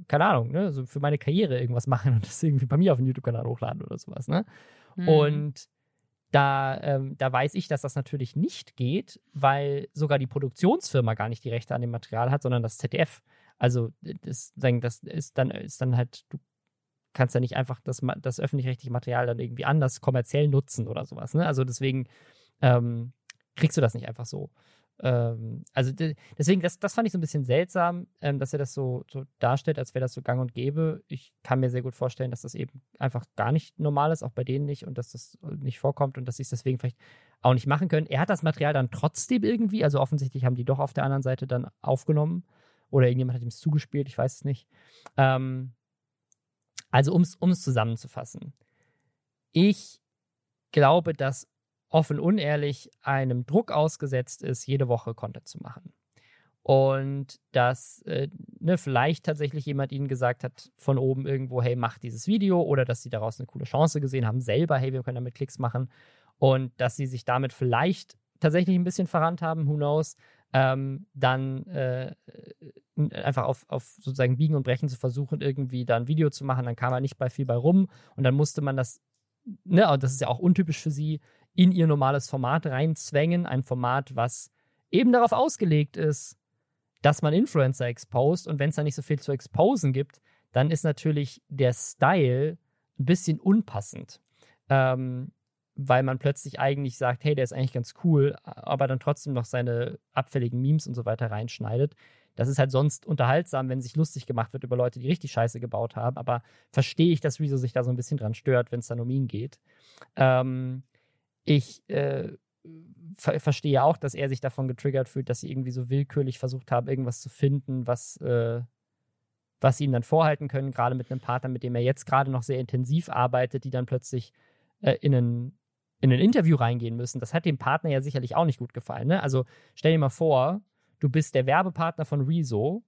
keine Ahnung, ne, so für meine Karriere irgendwas machen und das irgendwie bei mir auf den YouTube-Kanal hochladen oder sowas, ne? hm. Und da, ähm, da weiß ich, dass das natürlich nicht geht, weil sogar die Produktionsfirma gar nicht die Rechte an dem Material hat, sondern das ZDF. Also das, sagen, das ist dann ist dann halt, du kannst ja nicht einfach das, das öffentlich-rechtliche Material dann irgendwie anders kommerziell nutzen oder sowas. Ne? Also deswegen ähm, kriegst du das nicht einfach so. Ähm, also de- deswegen, das, das fand ich so ein bisschen seltsam, ähm, dass er das so, so darstellt, als wäre das so gang und gäbe. Ich kann mir sehr gut vorstellen, dass das eben einfach gar nicht normal ist, auch bei denen nicht und dass das nicht vorkommt und dass sie es deswegen vielleicht auch nicht machen können. Er hat das Material dann trotzdem irgendwie, also offensichtlich haben die doch auf der anderen Seite dann aufgenommen oder irgendjemand hat ihm es zugespielt, ich weiß es nicht. Ähm, also um es zusammenzufassen. Ich glaube, dass offen unehrlich einem Druck ausgesetzt ist, jede Woche Content zu machen. Und dass äh, ne, vielleicht tatsächlich jemand ihnen gesagt hat, von oben irgendwo, hey, mach dieses Video, oder dass sie daraus eine coole Chance gesehen haben, selber, hey, wir können damit Klicks machen. Und dass sie sich damit vielleicht tatsächlich ein bisschen verrannt haben, who knows, ähm, dann äh, einfach auf, auf sozusagen Biegen und Brechen zu versuchen, irgendwie da ein Video zu machen, dann kam halt nicht bei viel bei rum und dann musste man das, ne, das ist ja auch untypisch für sie, in ihr normales Format reinzwängen, ein Format, was eben darauf ausgelegt ist, dass man Influencer exposed und wenn es da nicht so viel zu exposen gibt, dann ist natürlich der Style ein bisschen unpassend. Ähm, weil man plötzlich eigentlich sagt, hey, der ist eigentlich ganz cool, aber dann trotzdem noch seine abfälligen Memes und so weiter reinschneidet. Das ist halt sonst unterhaltsam, wenn sich lustig gemacht wird über Leute, die richtig Scheiße gebaut haben. Aber verstehe ich, dass Rezo sich da so ein bisschen dran stört, wenn es dann um ihn geht. Ähm, ich äh, ver verstehe auch, dass er sich davon getriggert fühlt, dass sie irgendwie so willkürlich versucht haben, irgendwas zu finden, was, äh, was sie ihm dann vorhalten können, gerade mit einem Partner, mit dem er jetzt gerade noch sehr intensiv arbeitet, die dann plötzlich äh, in ein in ein Interview reingehen müssen. Das hat dem Partner ja sicherlich auch nicht gut gefallen. Ne? Also stell dir mal vor, du bist der Werbepartner von Rezo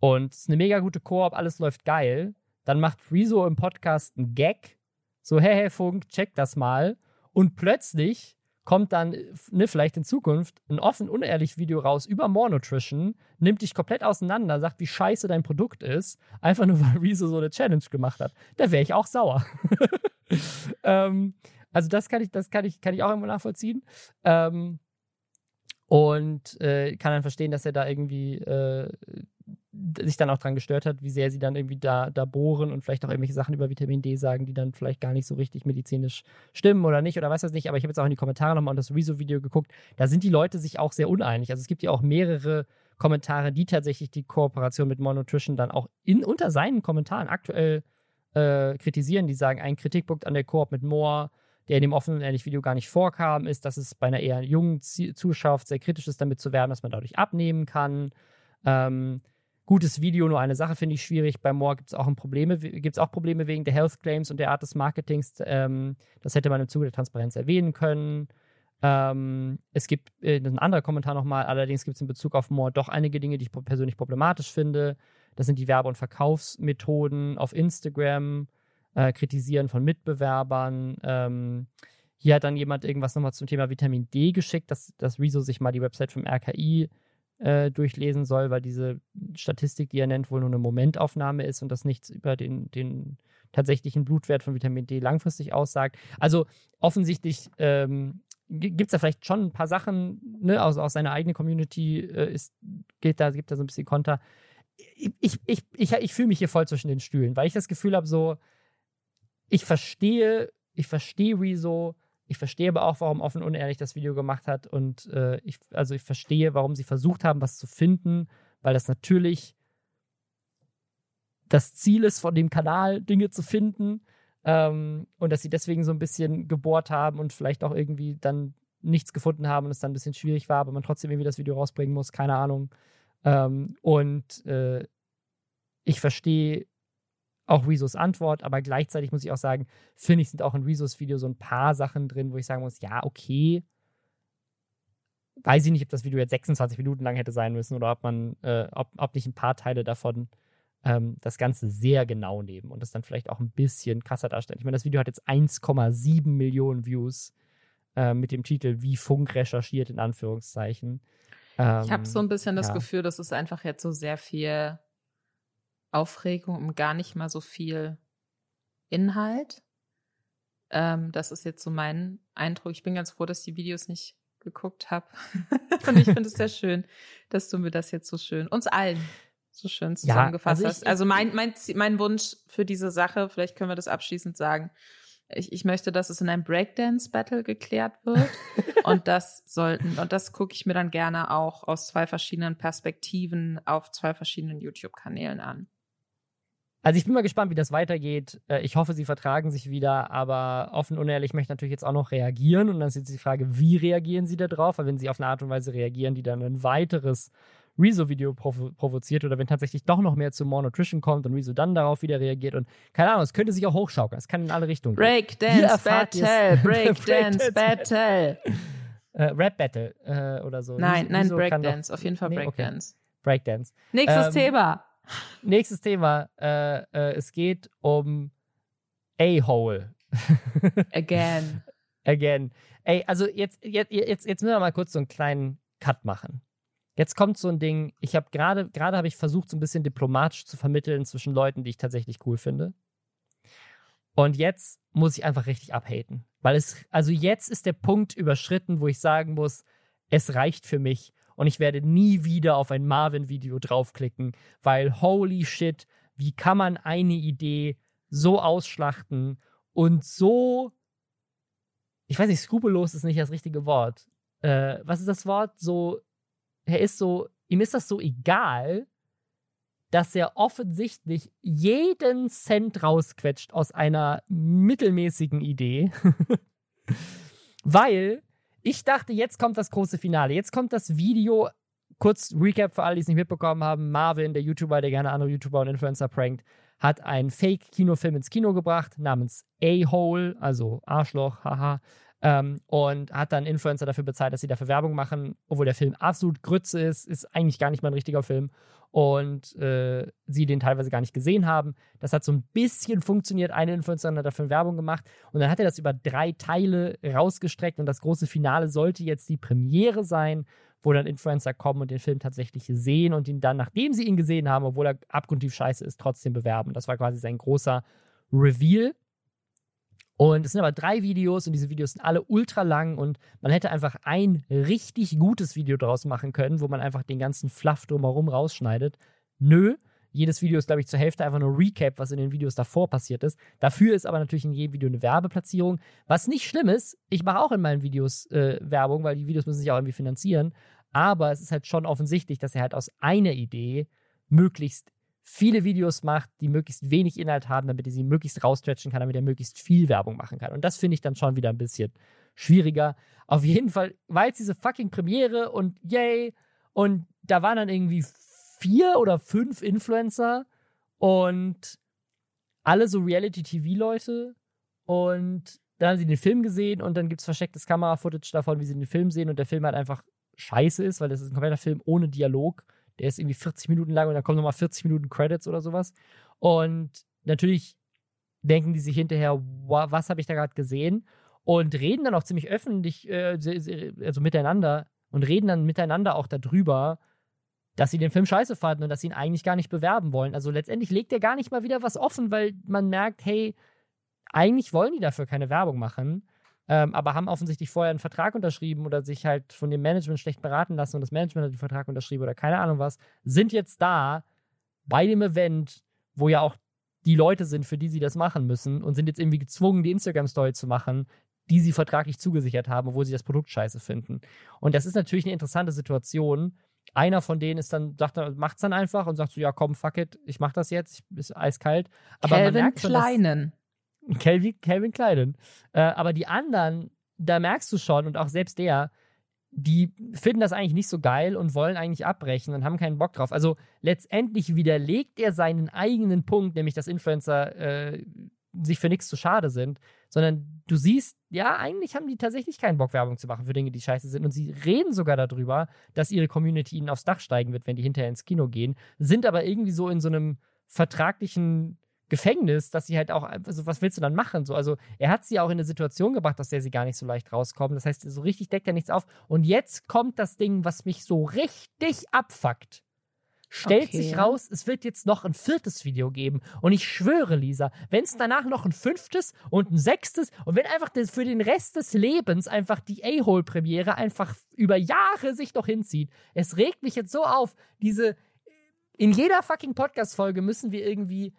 und es ist eine mega gute Koop, alles läuft geil. Dann macht Rezo im Podcast einen Gag, so hey, hey Funk, check das mal. Und plötzlich kommt dann, ne, vielleicht in Zukunft, ein offen unehrlich Video raus über More Nutrition, nimmt dich komplett auseinander, sagt, wie scheiße dein Produkt ist, einfach nur weil Rezo so eine Challenge gemacht hat. Da wäre ich auch sauer. ähm, also das kann ich, das kann ich, kann ich auch irgendwo nachvollziehen. Ähm, und äh, kann dann verstehen, dass er da irgendwie äh, sich dann auch dran gestört hat, wie sehr sie dann irgendwie da, da bohren und vielleicht auch irgendwelche Sachen über Vitamin D sagen, die dann vielleicht gar nicht so richtig medizinisch stimmen oder nicht oder weiß das nicht. Aber ich habe jetzt auch in die Kommentare nochmal und das Rezo-Video geguckt. Da sind die Leute sich auch sehr uneinig. Also es gibt ja auch mehrere Kommentare, die tatsächlich die Kooperation mit More Nutrition dann auch in, unter seinen Kommentaren aktuell äh, kritisieren. Die sagen, ein Kritikpunkt an der Koop mit More der in dem offenen ehrlich Video gar nicht vorkam, ist, dass es bei einer eher jungen Z Zuschauerschaft sehr kritisch ist, damit zu werben, dass man dadurch abnehmen kann. Ähm, gutes Video, nur eine Sache finde ich schwierig. Bei Moore gibt es auch, Probleme, auch Probleme wegen der Health Claims und der Art des Marketings. Ähm, das hätte man im Zuge der Transparenz erwähnen können. Ähm, es gibt äh, ein anderer Kommentar nochmal, allerdings gibt es in Bezug auf Moore doch einige Dinge, die ich persönlich problematisch finde. Das sind die Werbe- und Verkaufsmethoden auf Instagram, äh, Kritisieren von Mitbewerbern. Ähm, hier hat dann jemand irgendwas nochmal zum Thema Vitamin D geschickt, dass, dass Rezo sich mal die Website vom RKI äh, durchlesen soll, weil diese Statistik, die er nennt, wohl nur eine Momentaufnahme ist und das nichts über den, den tatsächlichen Blutwert von Vitamin D langfristig aussagt. Also offensichtlich ähm, gibt es da vielleicht schon ein paar Sachen, ne, aus, aus seiner eigenen Community äh, ist, geht da, gibt da so ein bisschen Konter. Ich, ich, ich, ich, ich fühle mich hier voll zwischen den Stühlen, weil ich das Gefühl habe, so, ich verstehe, ich verstehe Rezo, ich verstehe aber auch, warum offen unehrlich das Video gemacht hat. Und äh, ich, also ich verstehe, warum sie versucht haben, was zu finden, weil das natürlich das Ziel ist von dem Kanal, Dinge zu finden. Ähm, und dass sie deswegen so ein bisschen gebohrt haben und vielleicht auch irgendwie dann nichts gefunden haben und es dann ein bisschen schwierig war, aber man trotzdem irgendwie das Video rausbringen muss, keine Ahnung. Ähm, und äh, ich verstehe auch Rezos Antwort, aber gleichzeitig muss ich auch sagen, finde ich, sind auch in Rezos Video so ein paar Sachen drin, wo ich sagen muss, ja, okay. Weiß ich nicht, ob das Video jetzt 26 Minuten lang hätte sein müssen oder ob man, äh, ob, ob nicht ein paar Teile davon ähm, das Ganze sehr genau nehmen und das dann vielleicht auch ein bisschen krasser darstellen. Ich meine, das Video hat jetzt 1,7 Millionen Views äh, mit dem Titel Wie Funk recherchiert, in Anführungszeichen. Ähm, ich habe so ein bisschen das ja. Gefühl, dass es einfach jetzt so sehr viel Aufregung um gar nicht mal so viel Inhalt. Ähm, das ist jetzt so mein Eindruck. Ich bin ganz froh, dass ich die Videos nicht geguckt habe. Und ich finde es sehr schön, dass du mir das jetzt so schön, uns allen so schön zusammengefasst ja, also hast. Also mein, mein, mein Wunsch für diese Sache, vielleicht können wir das abschließend sagen, ich, ich möchte, dass es in einem Breakdance-Battle geklärt wird. und das sollten, und das gucke ich mir dann gerne auch aus zwei verschiedenen Perspektiven auf zwei verschiedenen YouTube-Kanälen an. Also ich bin mal gespannt, wie das weitergeht. Äh, ich hoffe, sie vertragen sich wieder, aber offen und ehrlich möchte natürlich jetzt auch noch reagieren. Und dann ist jetzt die Frage, wie reagieren sie da drauf? Weil wenn sie auf eine Art und Weise reagieren, die dann ein weiteres Rezo-Video provo provoziert oder wenn tatsächlich doch noch mehr zu More Nutrition kommt und Rezo dann darauf wieder reagiert und keine Ahnung, es könnte sich auch hochschaukeln. Es kann in alle Richtungen gehen. Breakdance Battle, Breakdance Battle. Äh, Rap Battle äh, oder so. Nein, nein, Breakdance. Auf jeden Fall Breakdance. Okay. Breakdance. Nächstes ähm, Thema. Nächstes Thema. Äh, äh, es geht um A-Hole. Again. Again. Ey, also jetzt, jetzt, jetzt, jetzt müssen wir mal kurz so einen kleinen Cut machen. Jetzt kommt so ein Ding, ich habe gerade, gerade habe ich versucht, so ein bisschen diplomatisch zu vermitteln zwischen Leuten, die ich tatsächlich cool finde. Und jetzt muss ich einfach richtig abhaten. Weil es, also jetzt ist der Punkt überschritten, wo ich sagen muss, es reicht für mich und ich werde nie wieder auf ein Marvin-Video draufklicken, weil holy shit, wie kann man eine Idee so ausschlachten und so, ich weiß nicht, skrupellos ist nicht das richtige Wort. Äh, was ist das Wort? So, er ist so, ihm ist das so egal, dass er offensichtlich jeden Cent rausquetscht aus einer mittelmäßigen Idee. Weil ich dachte, jetzt kommt das große Finale. Jetzt kommt das Video. Kurz Recap für alle, die es nicht mitbekommen haben. Marvin, der YouTuber, der gerne andere YouTuber und Influencer prankt, hat einen Fake-Kinofilm ins Kino gebracht namens A-Hole, also Arschloch, haha. Ähm, und hat dann Influencer dafür bezahlt, dass sie dafür Werbung machen, obwohl der Film absolut Grütze ist, ist eigentlich gar nicht mal ein richtiger Film und äh, sie den teilweise gar nicht gesehen haben. Das hat so ein bisschen funktioniert. Eine Influencerin hat dafür Werbung gemacht und dann hat er das über drei Teile rausgestreckt und das große Finale sollte jetzt die Premiere sein, wo dann Influencer kommen und den Film tatsächlich sehen und ihn dann, nachdem sie ihn gesehen haben, obwohl er abgrundtief scheiße ist, trotzdem bewerben. Das war quasi sein großer Reveal. Und es sind aber drei Videos und diese Videos sind alle ultra lang und man hätte einfach ein richtig gutes Video daraus machen können, wo man einfach den ganzen Fluff drumherum rausschneidet. Nö, jedes Video ist, glaube ich, zur Hälfte einfach nur Recap, was in den Videos davor passiert ist. Dafür ist aber natürlich in jedem Video eine Werbeplatzierung, was nicht schlimm ist. Ich mache auch in meinen Videos äh, Werbung, weil die Videos müssen sich auch irgendwie finanzieren. Aber es ist halt schon offensichtlich, dass er halt aus einer Idee möglichst viele Videos macht, die möglichst wenig Inhalt haben, damit er sie möglichst rausstretchen kann, damit er möglichst viel Werbung machen kann. Und das finde ich dann schon wieder ein bisschen schwieriger. Auf jeden Fall war jetzt diese fucking Premiere und yay. Und da waren dann irgendwie vier oder fünf Influencer und alle so Reality-TV-Leute und dann haben sie den Film gesehen und dann gibt es verstecktes Kamera-Footage davon, wie sie den Film sehen und der Film halt einfach scheiße ist, weil das ist ein kompletter Film ohne Dialog. Der ist irgendwie 40 Minuten lang und dann kommen nochmal 40 Minuten Credits oder sowas. Und natürlich denken die sich hinterher, was habe ich da gerade gesehen? Und reden dann auch ziemlich öffentlich, äh, also miteinander, und reden dann miteinander auch darüber, dass sie den Film scheiße fanden und dass sie ihn eigentlich gar nicht bewerben wollen. Also letztendlich legt er gar nicht mal wieder was offen, weil man merkt, hey, eigentlich wollen die dafür keine Werbung machen, ähm, aber haben offensichtlich vorher einen Vertrag unterschrieben oder sich halt von dem Management schlecht beraten lassen und das Management hat den Vertrag unterschrieben oder keine Ahnung was, sind jetzt da bei dem Event, wo ja auch die Leute sind, für die sie das machen müssen und sind jetzt irgendwie gezwungen, die Instagram-Story zu machen, die sie vertraglich zugesichert haben, obwohl sie das Produkt scheiße finden. Und das ist natürlich eine interessante Situation. Einer von denen ist dann, sagt, macht's dann einfach und sagt so, ja komm, fuck it, ich mach das jetzt, ist eiskalt. Aber Calvin man merkt schon, Kleinen. Calvin, Calvin Kleinen. Äh, aber die anderen, da merkst du schon, und auch selbst der, die finden das eigentlich nicht so geil und wollen eigentlich abbrechen und haben keinen Bock drauf. Also letztendlich widerlegt er seinen eigenen Punkt, nämlich dass Influencer äh, sich für nichts zu schade sind, sondern du siehst, ja, eigentlich haben die tatsächlich keinen Bock, Werbung zu machen für Dinge, die scheiße sind. Und sie reden sogar darüber, dass ihre Community ihnen aufs Dach steigen wird, wenn die hinterher ins Kino gehen, sind aber irgendwie so in so einem vertraglichen Gefängnis, dass sie halt auch, also was willst du dann machen? So, also er hat sie auch in eine Situation gebracht, dass der sie gar nicht so leicht rauskommen. Das heißt, so richtig deckt er nichts auf. Und jetzt kommt das Ding, was mich so richtig abfuckt. Stellt okay. sich raus, es wird jetzt noch ein viertes Video geben. Und ich schwöre, Lisa, wenn es danach noch ein fünftes und ein sechstes und wenn einfach für den Rest des Lebens einfach die A-Hole-Premiere einfach über Jahre sich doch hinzieht. Es regt mich jetzt so auf, diese. In jeder fucking Podcast-Folge müssen wir irgendwie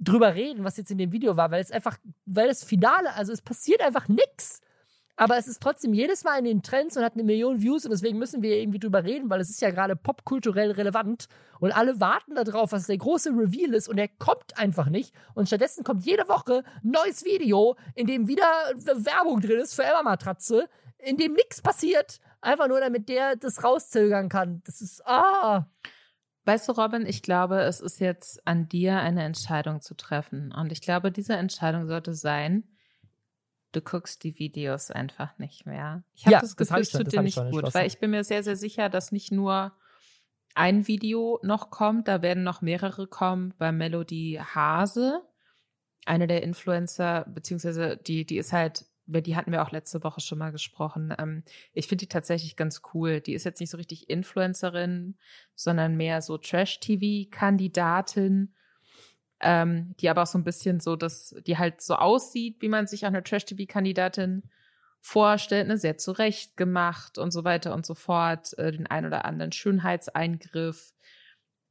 drüber reden, was jetzt in dem Video war, weil es einfach, weil das Finale, also es passiert einfach nichts. Aber es ist trotzdem jedes Mal in den Trends und hat eine Million Views und deswegen müssen wir irgendwie drüber reden, weil es ist ja gerade popkulturell relevant und alle warten darauf, was der große Reveal ist und er kommt einfach nicht. Und stattdessen kommt jede Woche ein neues Video, in dem wieder Werbung drin ist für Emma Matratze, in dem nichts passiert, einfach nur damit der das rauszögern kann. Das ist, ah. Weißt du, Robin, ich glaube, es ist jetzt an dir, eine Entscheidung zu treffen. Und ich glaube, diese Entscheidung sollte sein, du guckst die Videos einfach nicht mehr. Ich habe ja, das Gefühl, es tut dir nicht gut, weil ich bin mir sehr, sehr sicher, dass nicht nur ein Video noch kommt, da werden noch mehrere kommen, weil Melody Hase, eine der Influencer, beziehungsweise die, die ist halt über die hatten wir auch letzte Woche schon mal gesprochen. Ähm, ich finde die tatsächlich ganz cool. Die ist jetzt nicht so richtig Influencerin, sondern mehr so Trash-TV-Kandidatin, ähm, die aber auch so ein bisschen so, dass die halt so aussieht, wie man sich eine Trash-TV-Kandidatin vorstellt, ne, sehr zurecht gemacht und so weiter und so fort, äh, den ein oder anderen Schönheitseingriff.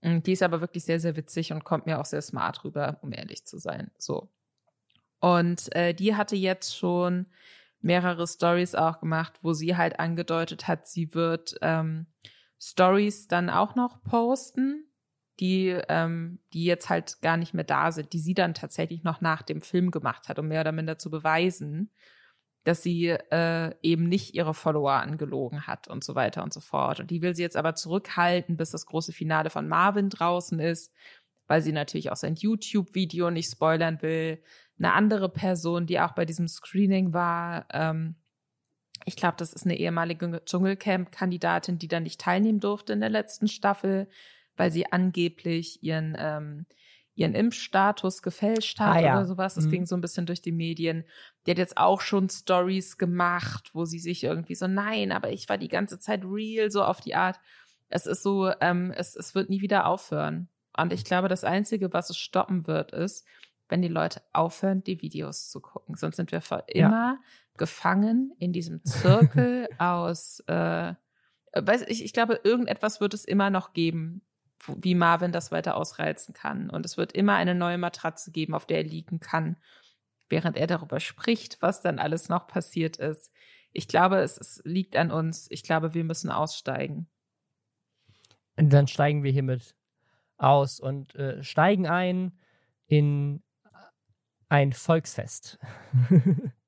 Mm, die ist aber wirklich sehr, sehr witzig und kommt mir auch sehr smart rüber, um ehrlich zu sein. So. Und äh, die hatte jetzt schon mehrere Stories auch gemacht, wo sie halt angedeutet hat, sie wird ähm, Stories dann auch noch posten, die, ähm, die jetzt halt gar nicht mehr da sind, die sie dann tatsächlich noch nach dem Film gemacht hat, um mehr oder minder zu beweisen, dass sie äh, eben nicht ihre Follower angelogen hat und so weiter und so fort. Und die will sie jetzt aber zurückhalten, bis das große Finale von Marvin draußen ist, weil sie natürlich auch sein YouTube-Video nicht spoilern will eine andere Person, die auch bei diesem Screening war. Ähm, ich glaube, das ist eine ehemalige Dschungelcamp-Kandidatin, die dann nicht teilnehmen durfte in der letzten Staffel, weil sie angeblich ihren ähm, ihren Impfstatus gefälscht hat ah, ja. oder sowas. Das mhm. ging so ein bisschen durch die Medien. Die hat jetzt auch schon Stories gemacht, wo sie sich irgendwie so, nein, aber ich war die ganze Zeit real, so auf die Art. Es ist so, ähm, es, es wird nie wieder aufhören. Und ich glaube, das Einzige, was es stoppen wird, ist, wenn die Leute aufhören, die Videos zu gucken. Sonst sind wir für immer ja. gefangen in diesem Zirkel aus, äh, weiß ich, ich glaube, irgendetwas wird es immer noch geben, wie Marvin das weiter ausreizen kann. Und es wird immer eine neue Matratze geben, auf der er liegen kann, während er darüber spricht, was dann alles noch passiert ist. Ich glaube, es, es liegt an uns. Ich glaube, wir müssen aussteigen. Und dann steigen wir hiermit aus und äh, steigen ein in ein Volksfest.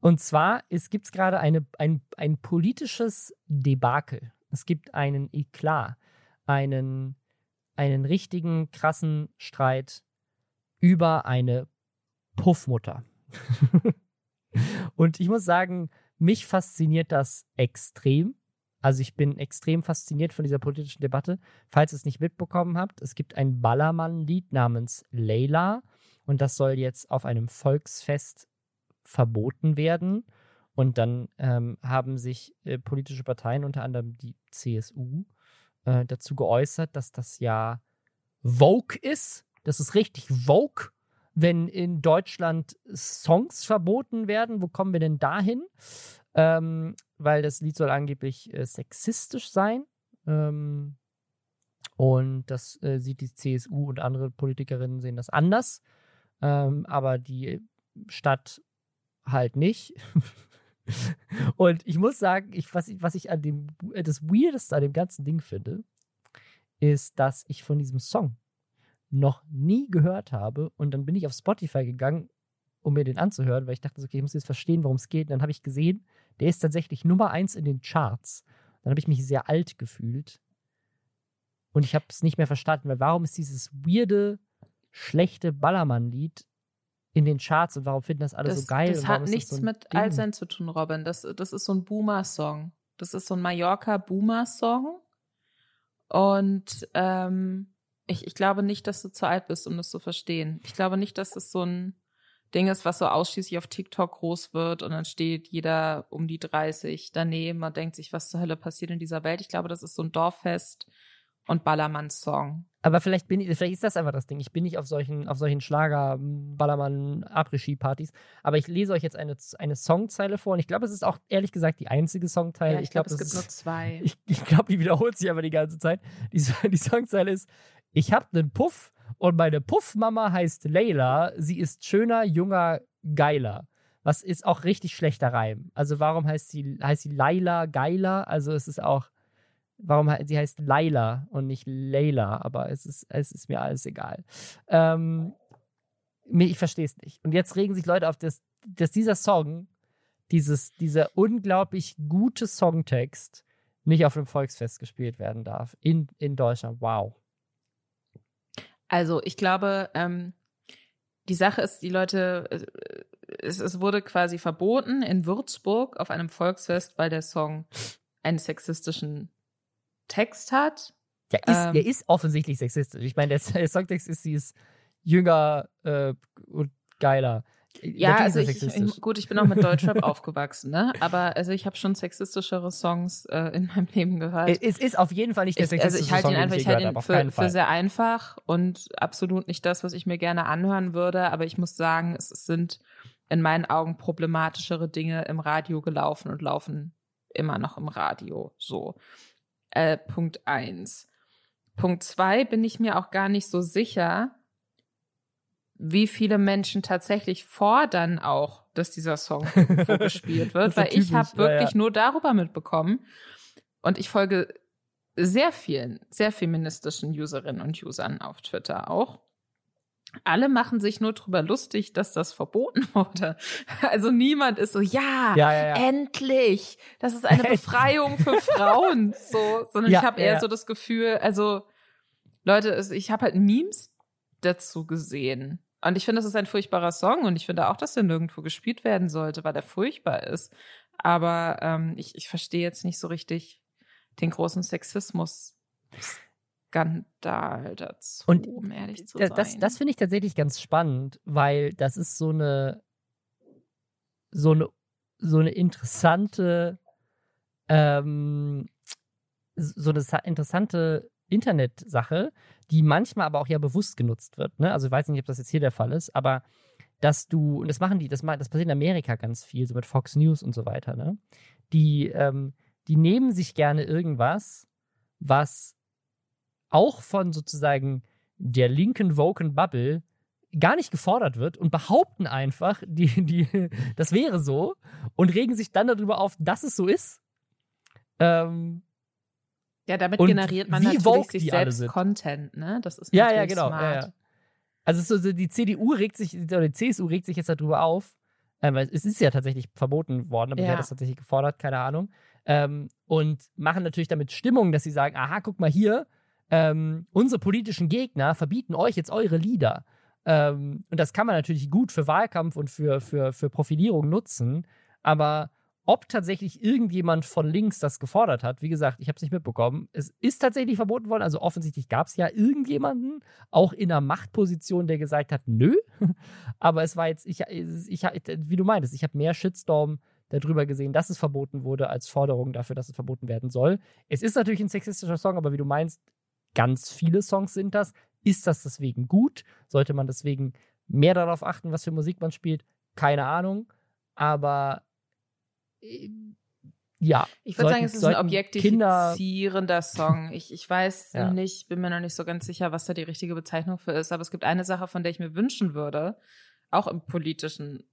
Und zwar, es gibt gerade eine, ein, ein politisches Debakel. Es gibt einen Eklat. einen, einen richtigen krassen Streit über eine Puffmutter. Und ich muss sagen, mich fasziniert das extrem. Also ich bin extrem fasziniert von dieser politischen Debatte. Falls ihr es nicht mitbekommen habt, es gibt ein Ballermann-Lied namens Leila und das soll jetzt auf einem Volksfest verboten werden. Und dann ähm, haben sich äh, politische Parteien, unter anderem die CSU, äh, dazu geäußert, dass das ja Vogue ist. Das ist richtig Vogue, wenn in Deutschland Songs verboten werden. Wo kommen wir denn dahin? Ähm, weil das Lied soll angeblich äh, sexistisch sein. Ähm, und das äh, sieht die CSU und andere Politikerinnen sehen das anders. Ähm, aber die Stadt halt nicht. und ich muss sagen, ich, was, ich, was ich an dem, äh, das Weirdeste an dem ganzen Ding finde, ist, dass ich von diesem Song noch nie gehört habe. Und dann bin ich auf Spotify gegangen, um mir den anzuhören, weil ich dachte, okay, ich muss jetzt verstehen, worum es geht. Und dann habe ich gesehen, der ist tatsächlich Nummer eins in den Charts. Dann habe ich mich sehr alt gefühlt. Und ich habe es nicht mehr verstanden, weil warum ist dieses weirde, schlechte Ballermann-Lied in den Charts und warum finden das alle das, so geil? Das hat nichts das so mit Ding? Altsein zu tun, Robin. Das, das ist so ein Boomer-Song. Das ist so ein Mallorca-Boomer-Song. Und ähm, ich, ich glaube nicht, dass du zu alt bist, um das zu verstehen. Ich glaube nicht, dass das so ein Ding ist, was so ausschließlich auf TikTok groß wird und dann steht jeder um die 30 daneben und denkt sich, was zur Hölle passiert in dieser Welt. Ich glaube, das ist so ein Dorffest und Ballermann-Song. Aber vielleicht bin ich, vielleicht ist das einfach das Ding. Ich bin nicht auf solchen, auf solchen Schlager, Ballermann, Après-Ski-Partys. Aber ich lese euch jetzt eine, eine Songzeile vor und ich glaube, es ist auch ehrlich gesagt die einzige Songzeile. Ja, ich, ich glaube, glaub, es gibt nur zwei. Ich, ich glaube, die wiederholt sich aber die ganze Zeit. Die, die Songzeile ist: Ich habe einen Puff und meine Puffmama heißt Leila. Sie ist schöner, junger, geiler. Was ist auch richtig schlechter Reim. Also warum heißt sie, heißt sie Laila geiler? Also es ist auch warum sie heißt Laila und nicht Leila, aber es ist, es ist mir alles egal. Ähm, ich verstehe es nicht. Und jetzt regen sich Leute auf, dass, dass dieser Song, dieses, dieser unglaublich gute Songtext, nicht auf dem Volksfest gespielt werden darf. In, in Deutschland. Wow. Also, ich glaube, ähm, die Sache ist, die Leute, äh, es, es wurde quasi verboten in Würzburg auf einem Volksfest, weil der Song einen sexistischen Text hat. Ja, ist, ähm, der ist offensichtlich sexistisch. Ich meine, der, der Songtext ist, sie ist jünger äh, und geiler. Ja, also ich, ich, gut, ich bin auch mit Deutschrap aufgewachsen, ne? Aber also ich habe schon sexistischere Songs äh, in meinem Leben gehört. Es ist auf jeden Fall nicht der sexistische ich, also ich halte ihn einfach, ich halte ihn für, für, sehr einfach und absolut nicht das, was ich mir gerne anhören würde. Aber ich muss sagen, es sind in meinen Augen problematischere Dinge im Radio gelaufen und laufen immer noch im Radio so. Äh, Punkt eins. Punkt zwei bin ich mir auch gar nicht so sicher, wie viele Menschen tatsächlich fordern auch, dass dieser Song gespielt wird, weil ich habe wirklich ja, ja. nur darüber mitbekommen und ich folge sehr vielen, sehr feministischen Userinnen und Usern auf Twitter auch, alle machen sich nur drüber lustig, dass das verboten wurde. Also niemand ist so, ja, ja, ja, ja. endlich, das ist eine Befreiung für Frauen, so, sondern ich habe eher so das Gefühl, also Leute, ich habe halt Memes dazu gesehen. Und ich finde, das ist ein furchtbarer Song und ich finde auch, dass er nirgendwo gespielt werden sollte, weil er furchtbar ist. Aber ähm, ich, ich verstehe jetzt nicht so richtig den großen Sexismus Skandal dazu, und um ehrlich zu sein. Das, das finde ich tatsächlich ganz spannend, weil das ist so eine so eine so eine interessante ähm, so eine interessante Internetsache, die manchmal aber auch ja bewusst genutzt wird. Ne? Also ich weiß nicht, ob das jetzt hier der Fall ist, aber dass du, und das machen die, das, das passiert in Amerika ganz viel, so mit Fox News und so weiter, ne? Die, ähm, die nehmen sich gerne irgendwas, was auch von sozusagen der linken Woken Bubble gar nicht gefordert wird und behaupten einfach, die, die, das wäre so und regen sich dann darüber auf, dass es so ist. Ähm, ja, damit generiert man natürlich sich selbst Content, ne? Das ist ja, ja, genau. Ja, ja. Also so, die CDU regt sich, oder die CSU regt sich jetzt darüber auf, äh, weil es ist ja tatsächlich verboten worden, aber ja. die hat das tatsächlich gefordert, keine Ahnung. Ähm, und machen natürlich damit Stimmung, dass sie sagen, aha, guck mal hier, ähm, unsere politischen Gegner verbieten euch jetzt eure Lieder. Ähm, und das kann man natürlich gut für Wahlkampf und für, für, für Profilierung nutzen. Aber ob tatsächlich irgendjemand von links das gefordert hat, wie gesagt, ich habe es nicht mitbekommen. Es ist tatsächlich verboten worden. Also offensichtlich gab es ja irgendjemanden, auch in einer Machtposition, der gesagt hat, nö. Aber es war jetzt, ich, ich, wie du meintest, ich habe mehr Shitstorm darüber gesehen, dass es verboten wurde, als Forderung dafür, dass es verboten werden soll. Es ist natürlich ein sexistischer Song, aber wie du meinst, ganz viele Songs sind das. Ist das deswegen gut? Sollte man deswegen mehr darauf achten, was für Musik man spielt? Keine Ahnung. Aber ja. Ich würde sagen, es ist ein objektifizierender Song. Ich, ich weiß ja. nicht, bin mir noch nicht so ganz sicher, was da die richtige Bezeichnung für ist. Aber es gibt eine Sache, von der ich mir wünschen würde, auch im politischen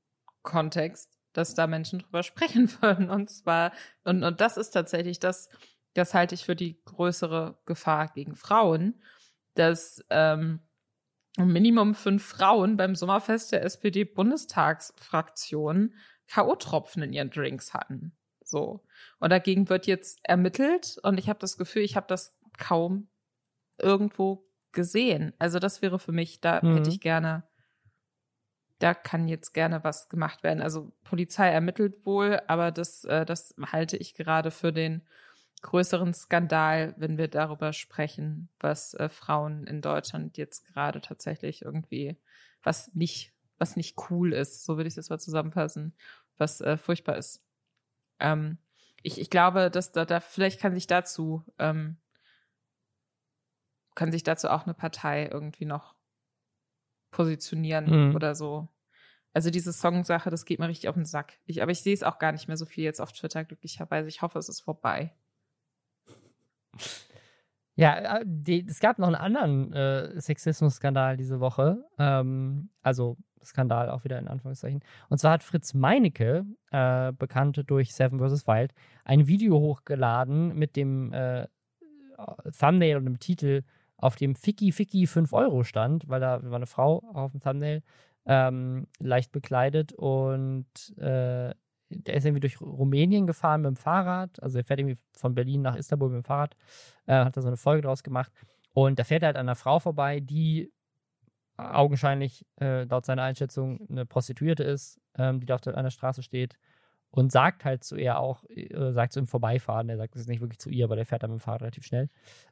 Kontext, dass da Menschen drüber sprechen würden. Und zwar, und, und das ist tatsächlich das, das halte ich für die größere Gefahr gegen Frauen, dass ähm, Minimum fünf Frauen beim Sommerfest der SPD-Bundestagsfraktion K.O.-Tropfen in ihren Drinks hatten. So. Und dagegen wird jetzt ermittelt und ich habe das Gefühl, ich habe das kaum irgendwo gesehen. Also das wäre für mich, da mhm. hätte ich gerne, da kann jetzt gerne was gemacht werden. Also Polizei ermittelt wohl, aber das, äh, das halte ich gerade für den größeren Skandal, wenn wir darüber sprechen, was äh, Frauen in Deutschland jetzt gerade tatsächlich irgendwie, was nicht was nicht cool ist, so würde ich das mal zusammenfassen, was äh, furchtbar ist. Ähm, ich, ich glaube, dass da, da vielleicht kann sich dazu ähm, kann sich dazu auch eine Partei irgendwie noch positionieren mhm. oder so. Also diese Song-Sache, das geht mir richtig auf den Sack. Ich, aber ich sehe es auch gar nicht mehr so viel jetzt auf Twitter, glücklicherweise. Ich hoffe, es ist vorbei. Ja, äh, die, es gab noch einen anderen äh, Sexismus-Skandal diese Woche. Ähm, also Skandal auch wieder in Anführungszeichen. Und zwar hat Fritz Meinecke, äh, bekannt durch Seven vs. Wild, ein Video hochgeladen mit dem äh, Thumbnail und dem Titel, auf dem Ficky Ficky 5 Euro stand, weil da war eine Frau auf dem Thumbnail, ähm, leicht bekleidet und äh, der ist irgendwie durch Rumänien gefahren mit dem Fahrrad. Also er fährt irgendwie von Berlin nach Istanbul mit dem Fahrrad, äh, hat da so eine Folge draus gemacht. Und da fährt er halt an einer Frau vorbei, die augenscheinlich äh, laut seiner Einschätzung eine Prostituierte ist, ähm, die da auf der, an der Straße steht und sagt halt zu ihr auch, äh, sagt zu ihm Vorbeifahren, der sagt ist nicht wirklich zu ihr, aber der fährt dann mit dem Fahrrad relativ schnell,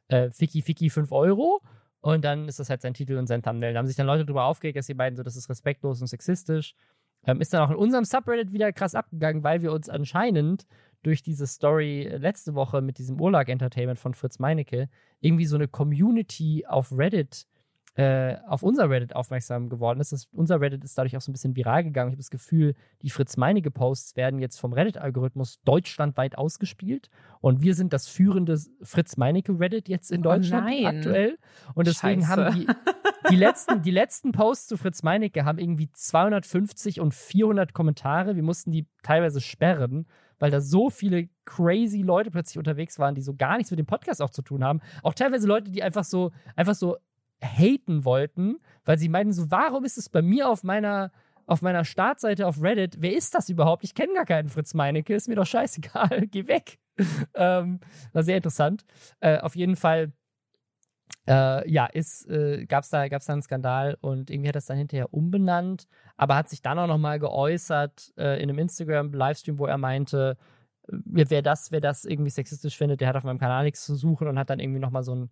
äh, Ficky Ficky 5 Euro und dann ist das halt sein Titel und sein Thumbnail. Da haben sich dann Leute darüber aufgeregt, dass die beiden so, das ist respektlos und sexistisch. Ähm, ist dann auch in unserem Subreddit wieder krass abgegangen, weil wir uns anscheinend durch diese Story letzte Woche mit diesem Urlaub Entertainment von Fritz Meinecke irgendwie so eine Community auf Reddit äh, auf unser Reddit aufmerksam geworden ist. Das, unser Reddit ist dadurch auch so ein bisschen viral gegangen. Ich habe das Gefühl, die Fritz-Meinecke-Posts werden jetzt vom Reddit-Algorithmus deutschlandweit ausgespielt. Und wir sind das führende Fritz-Meinecke-Reddit jetzt in oh Deutschland oh aktuell. Und deswegen Scheiße. haben die, die, letzten, die letzten Posts zu Fritz Meinecke haben irgendwie 250 und 400 Kommentare. Wir mussten die teilweise sperren weil da so viele crazy Leute plötzlich unterwegs waren, die so gar nichts mit dem Podcast auch zu tun haben. Auch teilweise Leute, die einfach so, einfach so haten wollten, weil sie meinten so, warum ist es bei mir auf meiner auf meiner Startseite auf Reddit, wer ist das überhaupt? Ich kenne gar keinen Fritz Meinecke, ist mir doch scheißegal, geh weg. ähm, war sehr interessant. Äh, auf jeden Fall, äh, ja, äh, gab es da, gab's da einen Skandal und irgendwie hat das dann hinterher umbenannt, aber hat sich dann auch nochmal geäußert äh, in einem Instagram-Livestream, wo er meinte, äh, wer das, wer das irgendwie sexistisch findet, der hat auf meinem Kanal nichts zu suchen und hat dann irgendwie nochmal so ein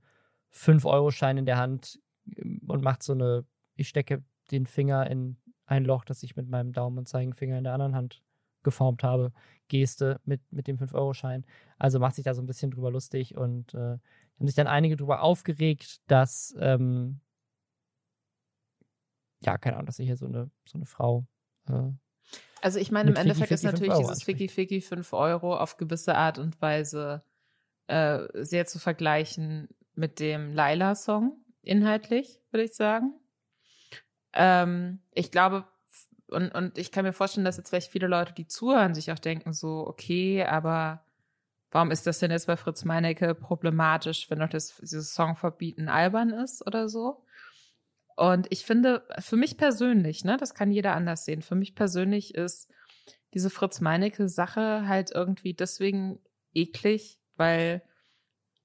5-Euro-Schein in der Hand ähm, und macht so eine, ich stecke den Finger in ein Loch, das ich mit meinem Daumen und Zeigefinger in der anderen Hand geformt habe, Geste mit, mit dem 5-Euro-Schein. Also macht sich da so ein bisschen drüber lustig und äh, haben sich dann einige drüber aufgeregt, dass, ähm, ja, keine Ahnung, dass sich hier so eine, so eine Frau. Äh, also ich meine, im Endeffekt ist natürlich dieses Ficky Ficky 5 Euro auf gewisse Art und Weise äh, sehr zu vergleichen mit dem Laila-Song, inhaltlich, würde ich sagen. Ähm, ich glaube, und, und ich kann mir vorstellen, dass jetzt vielleicht viele Leute, die zuhören, sich auch denken, so, okay, aber warum ist das denn jetzt bei Fritz Meinecke problematisch, wenn doch das, dieses Song verbieten albern ist oder so? Und ich finde, für mich persönlich, ne, das kann jeder anders sehen, für mich persönlich ist diese Fritz Meinecke Sache halt irgendwie deswegen eklig, weil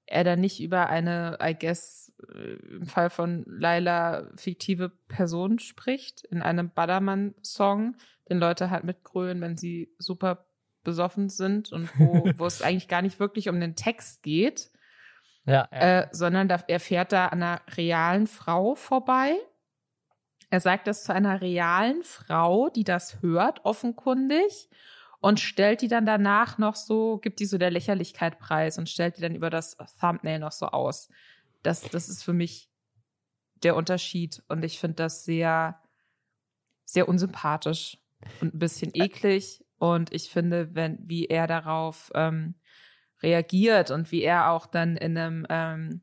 er dann nicht über eine, I guess, äh, im Fall von Laila fiktive Person spricht, in einem Baddermann-Song, den Leute halt mitgrölen, wenn sie super besoffen sind und wo, wo es eigentlich gar nicht wirklich um den Text geht, ja, ja. Äh, sondern da, er fährt da an einer realen Frau vorbei. Er sagt das zu einer realen Frau, die das hört, offenkundig, und stellt die dann danach noch so, gibt die so der Lächerlichkeit preis und stellt die dann über das Thumbnail noch so aus. Das, das ist für mich der Unterschied und ich finde das sehr, sehr unsympathisch und ein bisschen eklig und ich finde, wenn, wie er darauf ähm, reagiert und wie er auch dann in einem ähm,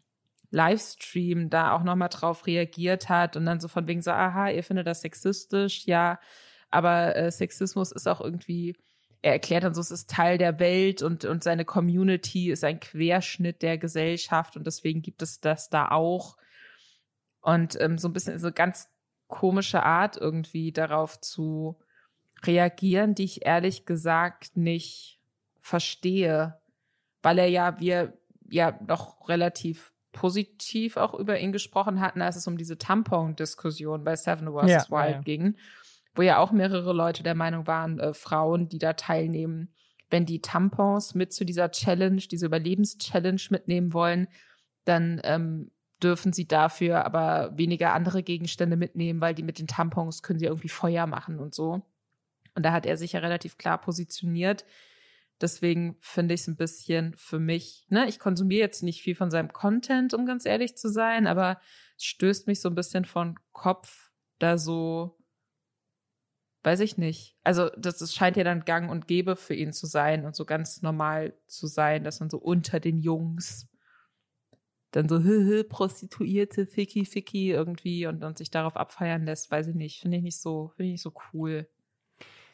Livestream da auch nochmal drauf reagiert hat und dann so von wegen so, aha, ihr findet das sexistisch, ja, aber äh, Sexismus ist auch irgendwie, er erklärt dann so, es ist Teil der Welt und, und seine Community ist ein Querschnitt der Gesellschaft und deswegen gibt es das da auch. Und ähm, so ein bisschen so ganz komische Art irgendwie darauf zu reagieren, die ich ehrlich gesagt nicht verstehe, weil er ja, wir ja noch relativ positiv auch über ihn gesprochen hatten, als es um diese Tampon-Diskussion bei Seven vs. Ja, Wild ja. ging, wo ja auch mehrere Leute der Meinung waren, äh, Frauen, die da teilnehmen, wenn die Tampons mit zu dieser Challenge, diese Überlebenschallenge mitnehmen wollen, dann ähm, dürfen sie dafür aber weniger andere Gegenstände mitnehmen, weil die mit den Tampons können sie irgendwie Feuer machen und so. Und da hat er sich ja relativ klar positioniert. Deswegen finde ich es ein bisschen für mich, ne, ich konsumiere jetzt nicht viel von seinem Content, um ganz ehrlich zu sein, aber es stößt mich so ein bisschen von Kopf, da so, weiß ich nicht. Also, das, das scheint ja dann gang und gäbe für ihn zu sein und so ganz normal zu sein, dass man so unter den Jungs dann so hö, hö, Prostituierte, Ficky, Ficky irgendwie und, und sich darauf abfeiern lässt, weiß ich nicht. Finde ich nicht so, finde ich nicht so cool.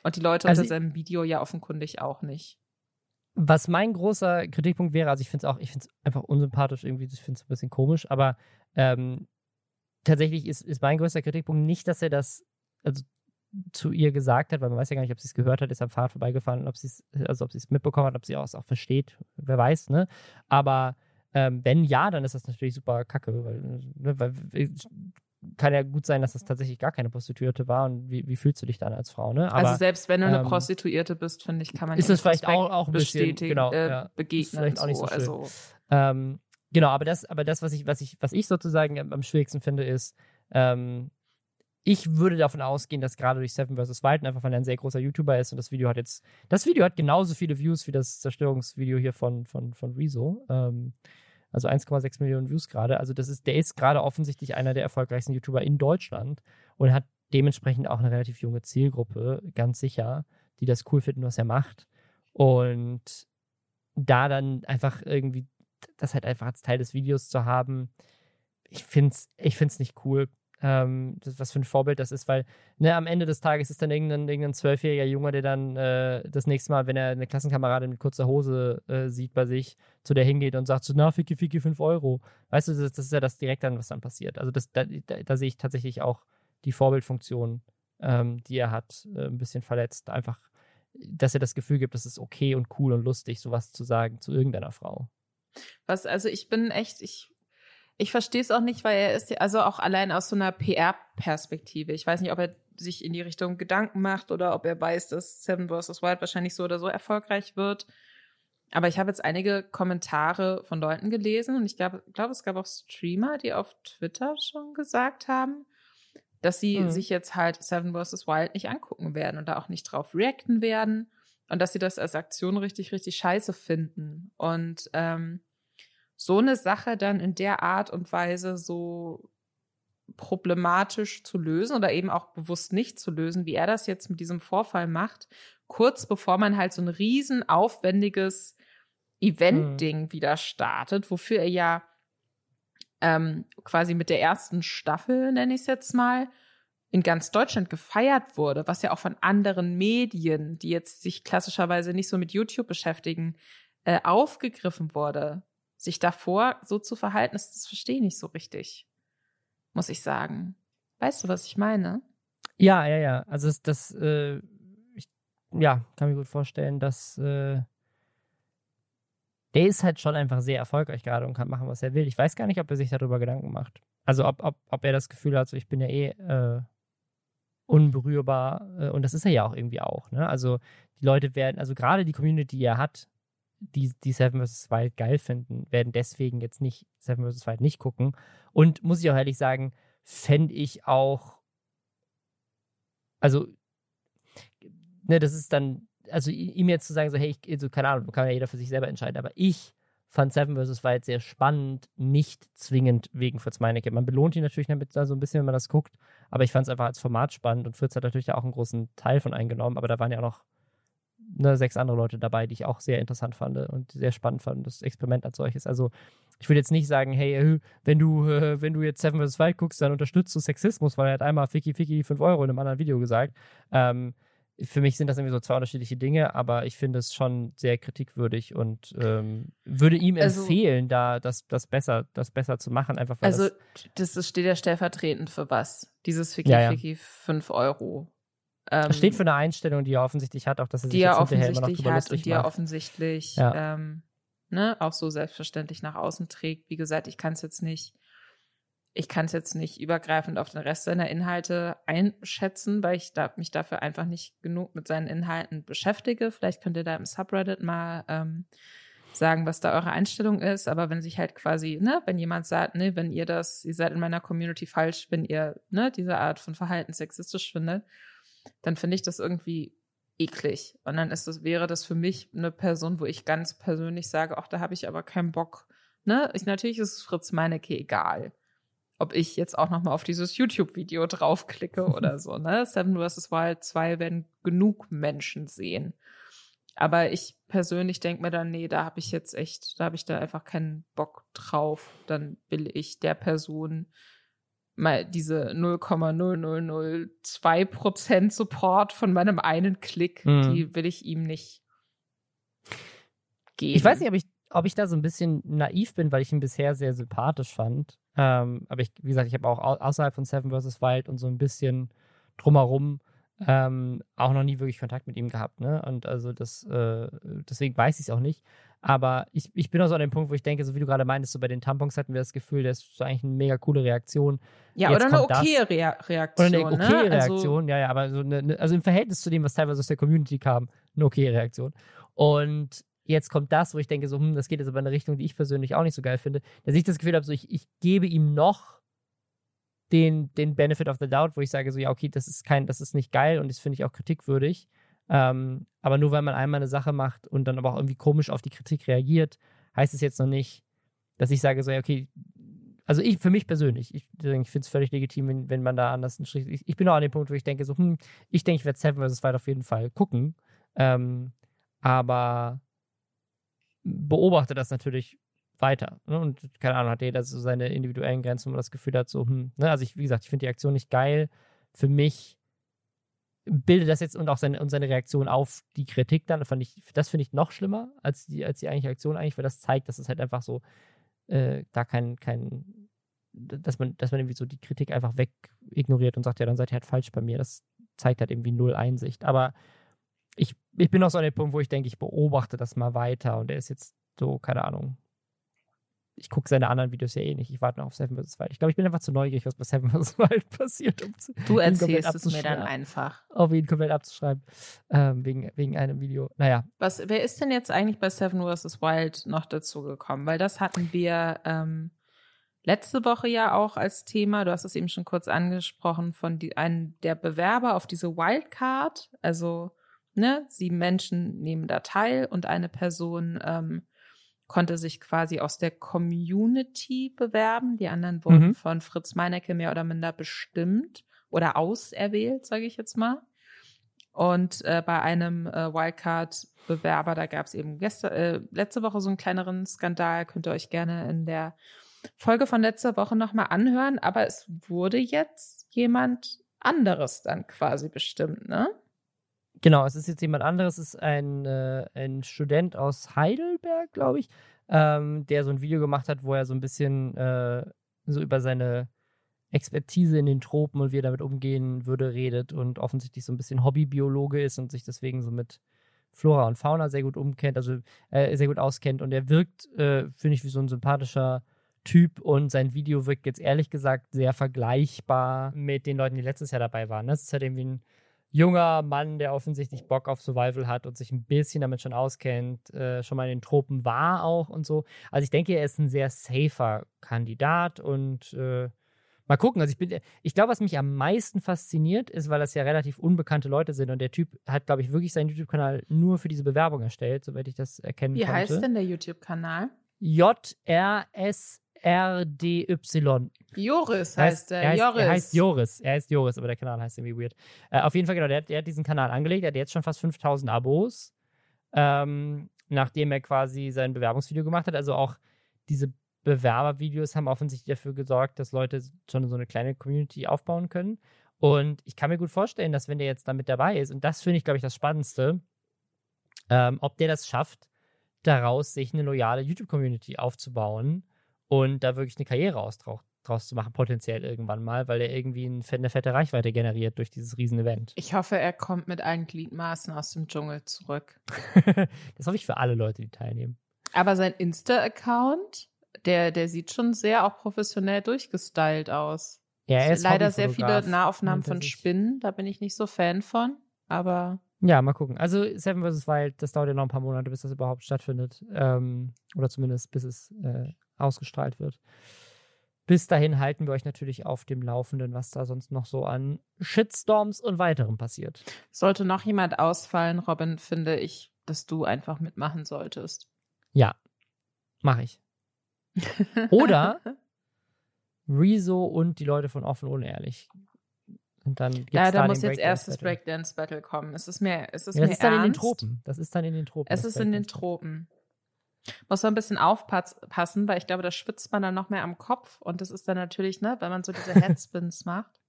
Und die Leute also, unter seinem Video ja offenkundig auch nicht. Was mein großer Kritikpunkt wäre, also ich finde es auch, ich finde es einfach unsympathisch irgendwie, ich finde es ein bisschen komisch, aber ähm, tatsächlich ist, ist mein größter Kritikpunkt nicht, dass er das also zu ihr gesagt hat, weil man weiß ja gar nicht, ob sie es gehört hat, ist am Pfad vorbeigefahren, ob sie es, also ob sie es mitbekommen hat, ob sie es auch versteht, wer weiß, ne? Aber ähm, wenn ja, dann ist das natürlich super kacke, weil, ne, weil kann ja gut sein, dass das tatsächlich gar keine Prostituierte war. Und wie, wie fühlst du dich dann als Frau? Ne? Aber, also selbst wenn du eine ähm, Prostituierte bist, finde ich, kann man ist es vielleicht auch, auch ein bisschen genau, äh, ja, begegnen. Vielleicht auch nicht so, schön. Also. Ähm, genau, aber das, aber das, was ich, was ich, was ich sozusagen am schwierigsten finde, ist, ähm, ich würde davon ausgehen, dass gerade durch Seven vs. Wild einfach, weil er ein sehr großer YouTuber ist und das Video hat jetzt, das Video hat genauso viele Views wie das Zerstörungsvideo hier von, von, von Rezo. Ähm, also 1,6 Millionen Views gerade. Also das ist, der ist gerade offensichtlich einer der erfolgreichsten YouTuber in Deutschland und hat dementsprechend auch eine relativ junge Zielgruppe, ganz sicher, die das cool finden, was er macht. Und da dann einfach irgendwie das halt einfach als Teil des Videos zu haben, ich finde es ich find's nicht cool ähm, das, was für ein Vorbild das ist, weil ne, am Ende des Tages ist dann irgendein, irgendein zwölfjähriger Junge, der dann äh, das nächste Mal, wenn er eine Klassenkameradin mit kurzer Hose äh, sieht bei sich, zu der hingeht und sagt so, na, Ficky, Ficky, 5 Euro. Weißt du, das, das, ist ja das direkt dann, was dann passiert. Also das, da, da, da sehe ich tatsächlich auch die Vorbildfunktion, ähm, die er hat, äh, ein bisschen verletzt. Einfach, dass er das Gefühl gibt, es ist okay und cool und lustig, sowas zu sagen zu irgendeiner Frau. Was, also ich bin echt, ich ich verstehe es auch nicht, weil er ist also auch allein aus so einer PR-Perspektive. Ich weiß nicht, ob er sich in die Richtung Gedanken macht oder ob er weiß, dass Seven vs. Wild wahrscheinlich so oder so erfolgreich wird. Aber ich habe jetzt einige Kommentare von Leuten gelesen und ich glaube, glaub, es gab auch Streamer, die auf Twitter schon gesagt haben, dass sie mhm. sich jetzt halt Seven vs. Wild nicht angucken werden und da auch nicht drauf reacten werden und dass sie das als Aktion richtig, richtig scheiße finden. Und ähm, so eine Sache dann in der Art und Weise so problematisch zu lösen oder eben auch bewusst nicht zu lösen, wie er das jetzt mit diesem Vorfall macht, kurz bevor man halt so ein riesen aufwendiges Event-Ding mhm. wieder startet, wofür er ja ähm, quasi mit der ersten Staffel, nenne ich es jetzt mal, in ganz Deutschland gefeiert wurde, was ja auch von anderen Medien, die jetzt sich klassischerweise nicht so mit YouTube beschäftigen, äh, aufgegriffen wurde sich davor so zu verhalten, das, das verstehe ich nicht so richtig, muss ich sagen. Weißt du, was ich meine? Ja, ja, ja. Also das, das äh, ich, ja, kann mir gut vorstellen, dass äh, der ist halt schon einfach sehr erfolgreich gerade und kann machen, was er will. Ich weiß gar nicht, ob er sich darüber Gedanken macht. Also ob, ob, ob er das Gefühl hat, so ich bin ja eh äh, unberührbar äh, und das ist er ja auch irgendwie auch. Ne? Also die Leute werden, also gerade die Community, die er hat, die, die Seven vs. Wild geil finden, werden deswegen jetzt nicht Seven vs. Wild nicht gucken. Und muss ich auch ehrlich sagen, fände ich auch, also, ne, das ist dann, also ihm jetzt zu sagen, so, hey, ich, also, keine Ahnung, kann ja jeder für sich selber entscheiden, aber ich fand Seven vs. Wild sehr spannend, nicht zwingend wegen Fritz Meinecke. Man belohnt ihn natürlich damit so ein bisschen, wenn man das guckt, aber ich fand es einfach als Format spannend und Fritz hat natürlich da auch einen großen Teil von eingenommen, aber da waren ja auch noch ne, sechs andere Leute dabei, die ich auch sehr interessant fand und sehr spannend fand, das Experiment als solches. Also ich würde jetzt nicht sagen, hey, äh, wenn du, äh, wenn du jetzt Seven vs. Wild guckst, dann unterstützt du Sexismus, weil er hat einmal Ficky Ficky 5 Euro in einem anderen Video gesagt. Ähm, für mich sind das irgendwie so zwei unterschiedliche Dinge, aber ich finde es schon sehr kritikwürdig und ähm, würde ihm also, empfehlen, da das, das, besser, das besser zu machen. Einfach weil also, das, das steht ja stellvertretend für was? Dieses Ficky ja, ja. Ficky 5 Euro. Ähm, das steht für eine Einstellung, die er offensichtlich hat, auch dass er sich die jetzt er hinterher immer noch drüber hat und die er offensichtlich ja. ähm, ne, auch so selbstverständlich nach außen trägt. Wie gesagt, ich kann es jetzt nicht ich kann es jetzt nicht übergreifend auf den Rest seiner Inhalte einschätzen, weil ich da, mich dafür einfach nicht genug mit seinen Inhalten beschäftige. Vielleicht könnt ihr da im Subreddit mal ähm, sagen, was da eure Einstellung ist. Aber wenn sich halt quasi, ne, wenn jemand sagt, ne, wenn ihr das, ihr seid in meiner Community falsch, wenn ihr, ne, diese Art von Verhalten sexistisch findet, dann finde ich das irgendwie eklig. Und dann ist das, wäre das für mich eine Person, wo ich ganz persönlich sage, ach, da habe ich aber keinen Bock. Ne? Ich, natürlich ist es Fritz Meinecke egal ob ich jetzt auch noch mal auf dieses YouTube-Video draufklicke oder so. Ne? Seven vs. Wild 2 werden genug Menschen sehen. Aber ich persönlich denke mir dann, nee, da habe ich jetzt echt, da habe ich da einfach keinen Bock drauf. Dann will ich der Person mal diese 0,0002% Support von meinem einen Klick, mhm. die will ich ihm nicht geben. Ich weiß nicht, ob ich, ob ich da so ein bisschen naiv bin, weil ich ihn bisher sehr sympathisch fand. Ähm, aber ich, wie gesagt, ich habe auch außerhalb von Seven vs. Wild und so ein bisschen drumherum ähm, auch noch nie wirklich Kontakt mit ihm gehabt. Ne? Und also das, äh, deswegen weiß ich es auch nicht. Aber ich, ich bin auch so an dem Punkt, wo ich denke, so wie du gerade meintest, so bei den Tampons hatten wir das Gefühl, das ist so eigentlich eine mega coole Reaktion. Ja, Jetzt oder eine okay das, Reaktion. Oder eine okay ne? Reaktion, also, ja, ja, aber so eine, also im Verhältnis zu dem, was teilweise aus der Community kam, eine okay Reaktion. Und jetzt kommt das, wo ich denke, so, hm, das geht jetzt aber in eine Richtung, die ich persönlich auch nicht so geil finde, dass ich das Gefühl habe, so, ich, ich gebe ihm noch den, den Benefit of the Doubt, wo ich sage, so, ja, okay, das ist kein, das ist nicht geil und das finde ich auch kritikwürdig. Ähm, aber nur weil man einmal eine Sache macht und dann aber auch irgendwie komisch auf die Kritik reagiert, heißt es jetzt noch nicht, dass ich sage, so, okay, also ich, für mich persönlich, ich, ich finde es völlig legitim, wenn, wenn man da anders einen Strich, ich, ich bin auch an dem Punkt, wo ich denke, so, hm, ich denke, ich werde Seven vs. Wild auf jeden Fall gucken. Ähm, aber beobachte das natürlich weiter. Ne? Und keine Ahnung, hat jeder so seine individuellen Grenzen, wo man das Gefühl hat, so, hm, ne? also ich, wie gesagt, ich finde die Aktion nicht geil. Für mich bildet das jetzt und auch seine, und seine Reaktion auf die Kritik dann, fand ich, das finde ich noch schlimmer als die, als die eigentliche Aktion eigentlich, weil das zeigt, dass es halt einfach so äh, da kein, kein, dass man, dass man irgendwie so die Kritik einfach weg ignoriert und sagt, ja, dann seid ihr halt falsch bei mir. Das zeigt halt irgendwie null Einsicht. Aber ich, ich bin auch so an dem Punkt, wo ich denke, ich beobachte das mal weiter und er ist jetzt so, keine Ahnung. Ich gucke seine anderen Videos ja eh nicht. Ich warte noch auf Seven vs. Wild. Ich glaube, ich bin einfach zu neugierig, was bei Seven vs. Wild passiert. Um du erzählst es mir dann einfach. Auf ihn komplett abzuschreiben. Ähm, wegen, wegen einem Video. Naja. Was, wer ist denn jetzt eigentlich bei Seven vs. Wild noch dazu gekommen? Weil das hatten wir ähm, letzte Woche ja auch als Thema. Du hast es eben schon kurz angesprochen von die, einem der Bewerber auf diese Wildcard. Also ne, sieben Menschen nehmen da teil und eine Person ähm, konnte sich quasi aus der Community bewerben. Die anderen wurden mhm. von Fritz Meinecke mehr oder minder bestimmt oder auserwählt, sage ich jetzt mal. Und äh, bei einem äh, Wildcard-Bewerber, da gab es eben gestern, äh, letzte Woche so einen kleineren Skandal, könnt ihr euch gerne in der Folge von letzter Woche nochmal anhören. Aber es wurde jetzt jemand anderes dann quasi bestimmt, ne? Genau, es ist jetzt jemand anderes, es ist ein, äh, ein Student aus Heidelberg, glaube ich, ähm, der so ein Video gemacht hat, wo er so ein bisschen äh, so über seine Expertise in den Tropen und wie er damit umgehen würde, redet und offensichtlich so ein bisschen Hobbybiologe ist und sich deswegen so mit Flora und Fauna sehr gut umkennt, also äh, sehr gut auskennt und er wirkt, äh, finde ich, wie so ein sympathischer Typ und sein Video wirkt jetzt ehrlich gesagt sehr vergleichbar mit den Leuten, die letztes Jahr dabei waren. Das ist halt irgendwie ein junger Mann, der offensichtlich Bock auf Survival hat und sich ein bisschen damit schon auskennt, äh, schon mal in den Tropen war auch und so. Also ich denke, er ist ein sehr safer Kandidat und äh, mal gucken. Also ich bin, ich glaube, was mich am meisten fasziniert, ist, weil das ja relativ unbekannte Leute sind und der Typ hat, glaube ich, wirklich seinen YouTube-Kanal nur für diese Bewerbung erstellt, soweit ich das erkennen Wie konnte. heißt denn der YouTube-Kanal? J-R-S-R-D-Y. Joris Er heißt er. er heißt, Joris. Er heißt Joris. Er heißt Joris, aber der Kanal heißt irgendwie weird. Äh, auf jeden Fall, genau, der, hat- der hat diesen Kanal angelegt. Er hat jetzt schon fast 5000 Abos, ähm, nachdem er quasi sein Bewerbungsvideo gemacht hat. Also auch diese Bewerbervideos haben offensichtlich dafür gesorgt, dass Leute schon so eine kleine Community aufbauen können. Und ich kann mir gut vorstellen, dass wenn der jetzt damit dabei ist, und das finde ich, glaube ich, das Spannendste, ähm, ob der das schafft, daraus sich eine loyale YouTube-Community aufzubauen und da wirklich eine Karriere aus, drau- draus zu machen, potenziell irgendwann mal, weil er irgendwie eine fette Reichweite generiert durch dieses Riesen-Event. Ich hoffe, er kommt mit allen Gliedmaßen aus dem Dschungel zurück. das hoffe ich für alle Leute, die teilnehmen. Aber sein Insta-Account, der, der sieht schon sehr auch professionell durchgestylt aus. Er ist Leider sehr viele Nahaufnahmen von. Spinnen, da bin ich nicht so Fan von. Aber Ja, mal gucken. Also Seven vs. Wild, das dauert ja noch ein paar Monate, bis das überhaupt stattfindet. Ähm, oder zumindest bis es äh, ausgestrahlt wird. Bis dahin halten wir euch natürlich auf dem Laufenden, was da sonst noch so an Shitstorms und weiterem passiert. sollte noch jemand ausfallen, Robin, finde ich, dass du einfach mitmachen solltest. Ja, mache ich. Oder Rezo und die Leute von Offen Unehrlich. Und dann gibt's Ja, da da muss jetzt erst das Breakdance Battle kommen. Es ist mir, es ist. Ja, mir das ist dann in den ernst. Tropen. Das ist dann in den Tropen. Es ist in den. Tropen. Muss man ein bisschen aufpassen, weil ich glaube, da schwitzt man dann noch mehr am Kopf. Und das ist dann natürlich, ne, wenn man so diese Headspins macht.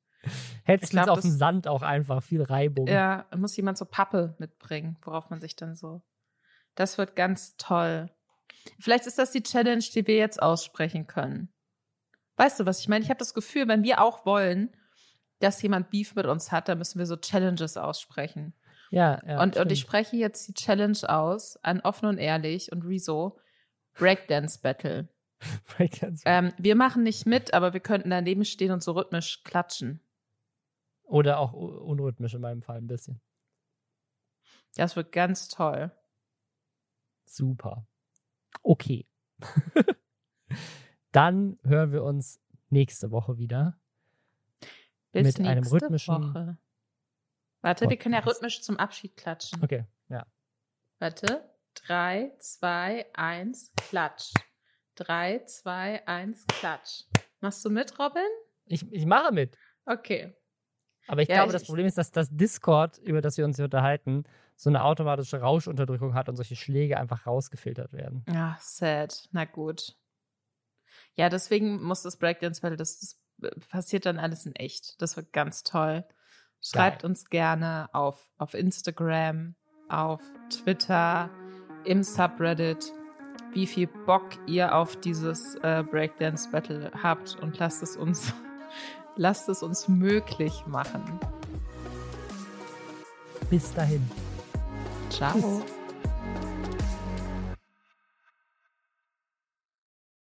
Headspins glaub, auf dem Sand auch einfach, viel Reibung. Ja, muss jemand so Pappe mitbringen, worauf man sich dann so. Das wird ganz toll. Vielleicht ist das die Challenge, die wir jetzt aussprechen können. Weißt du, was ich meine? Ich habe das Gefühl, wenn wir auch wollen, dass jemand Beef mit uns hat, dann müssen wir so Challenges aussprechen. Ja, ja, und, und ich spreche jetzt die Challenge aus an Offen und Ehrlich und Rezo Breakdance Battle. Breakdance. Ähm, wir machen nicht mit, aber wir könnten daneben stehen und so rhythmisch klatschen. Oder auch unrhythmisch in meinem Fall ein bisschen. Das wird ganz toll. Super. Okay. Dann hören wir uns nächste Woche wieder. Bis Mit einem nächste rhythmischen Woche. Warte, wir können ja rhythmisch zum Abschied klatschen. Okay, ja. Warte. Drei, zwei, eins, klatsch. Drei, zwei, eins, klatsch. Machst du mit, Robin? Ich, ich mache mit. Okay. Aber ich Ja, glaube, ich- das Problem ist, dass das Discord, über das wir uns hier unterhalten, so eine automatische Rauschunterdrückung hat und solche Schläge einfach rausgefiltert werden. Ja, sad. Na gut. Ja, deswegen muss das Breakdance, weil das, das passiert dann alles in echt. Das wird ganz toll. Schreibt Geil. uns gerne auf, auf Instagram, auf Twitter, im Subreddit, wie viel Bock ihr auf dieses äh, Breakdance Battle habt und lasst es uns, lasst es uns möglich machen. Bis dahin. Ciao. Tschüss.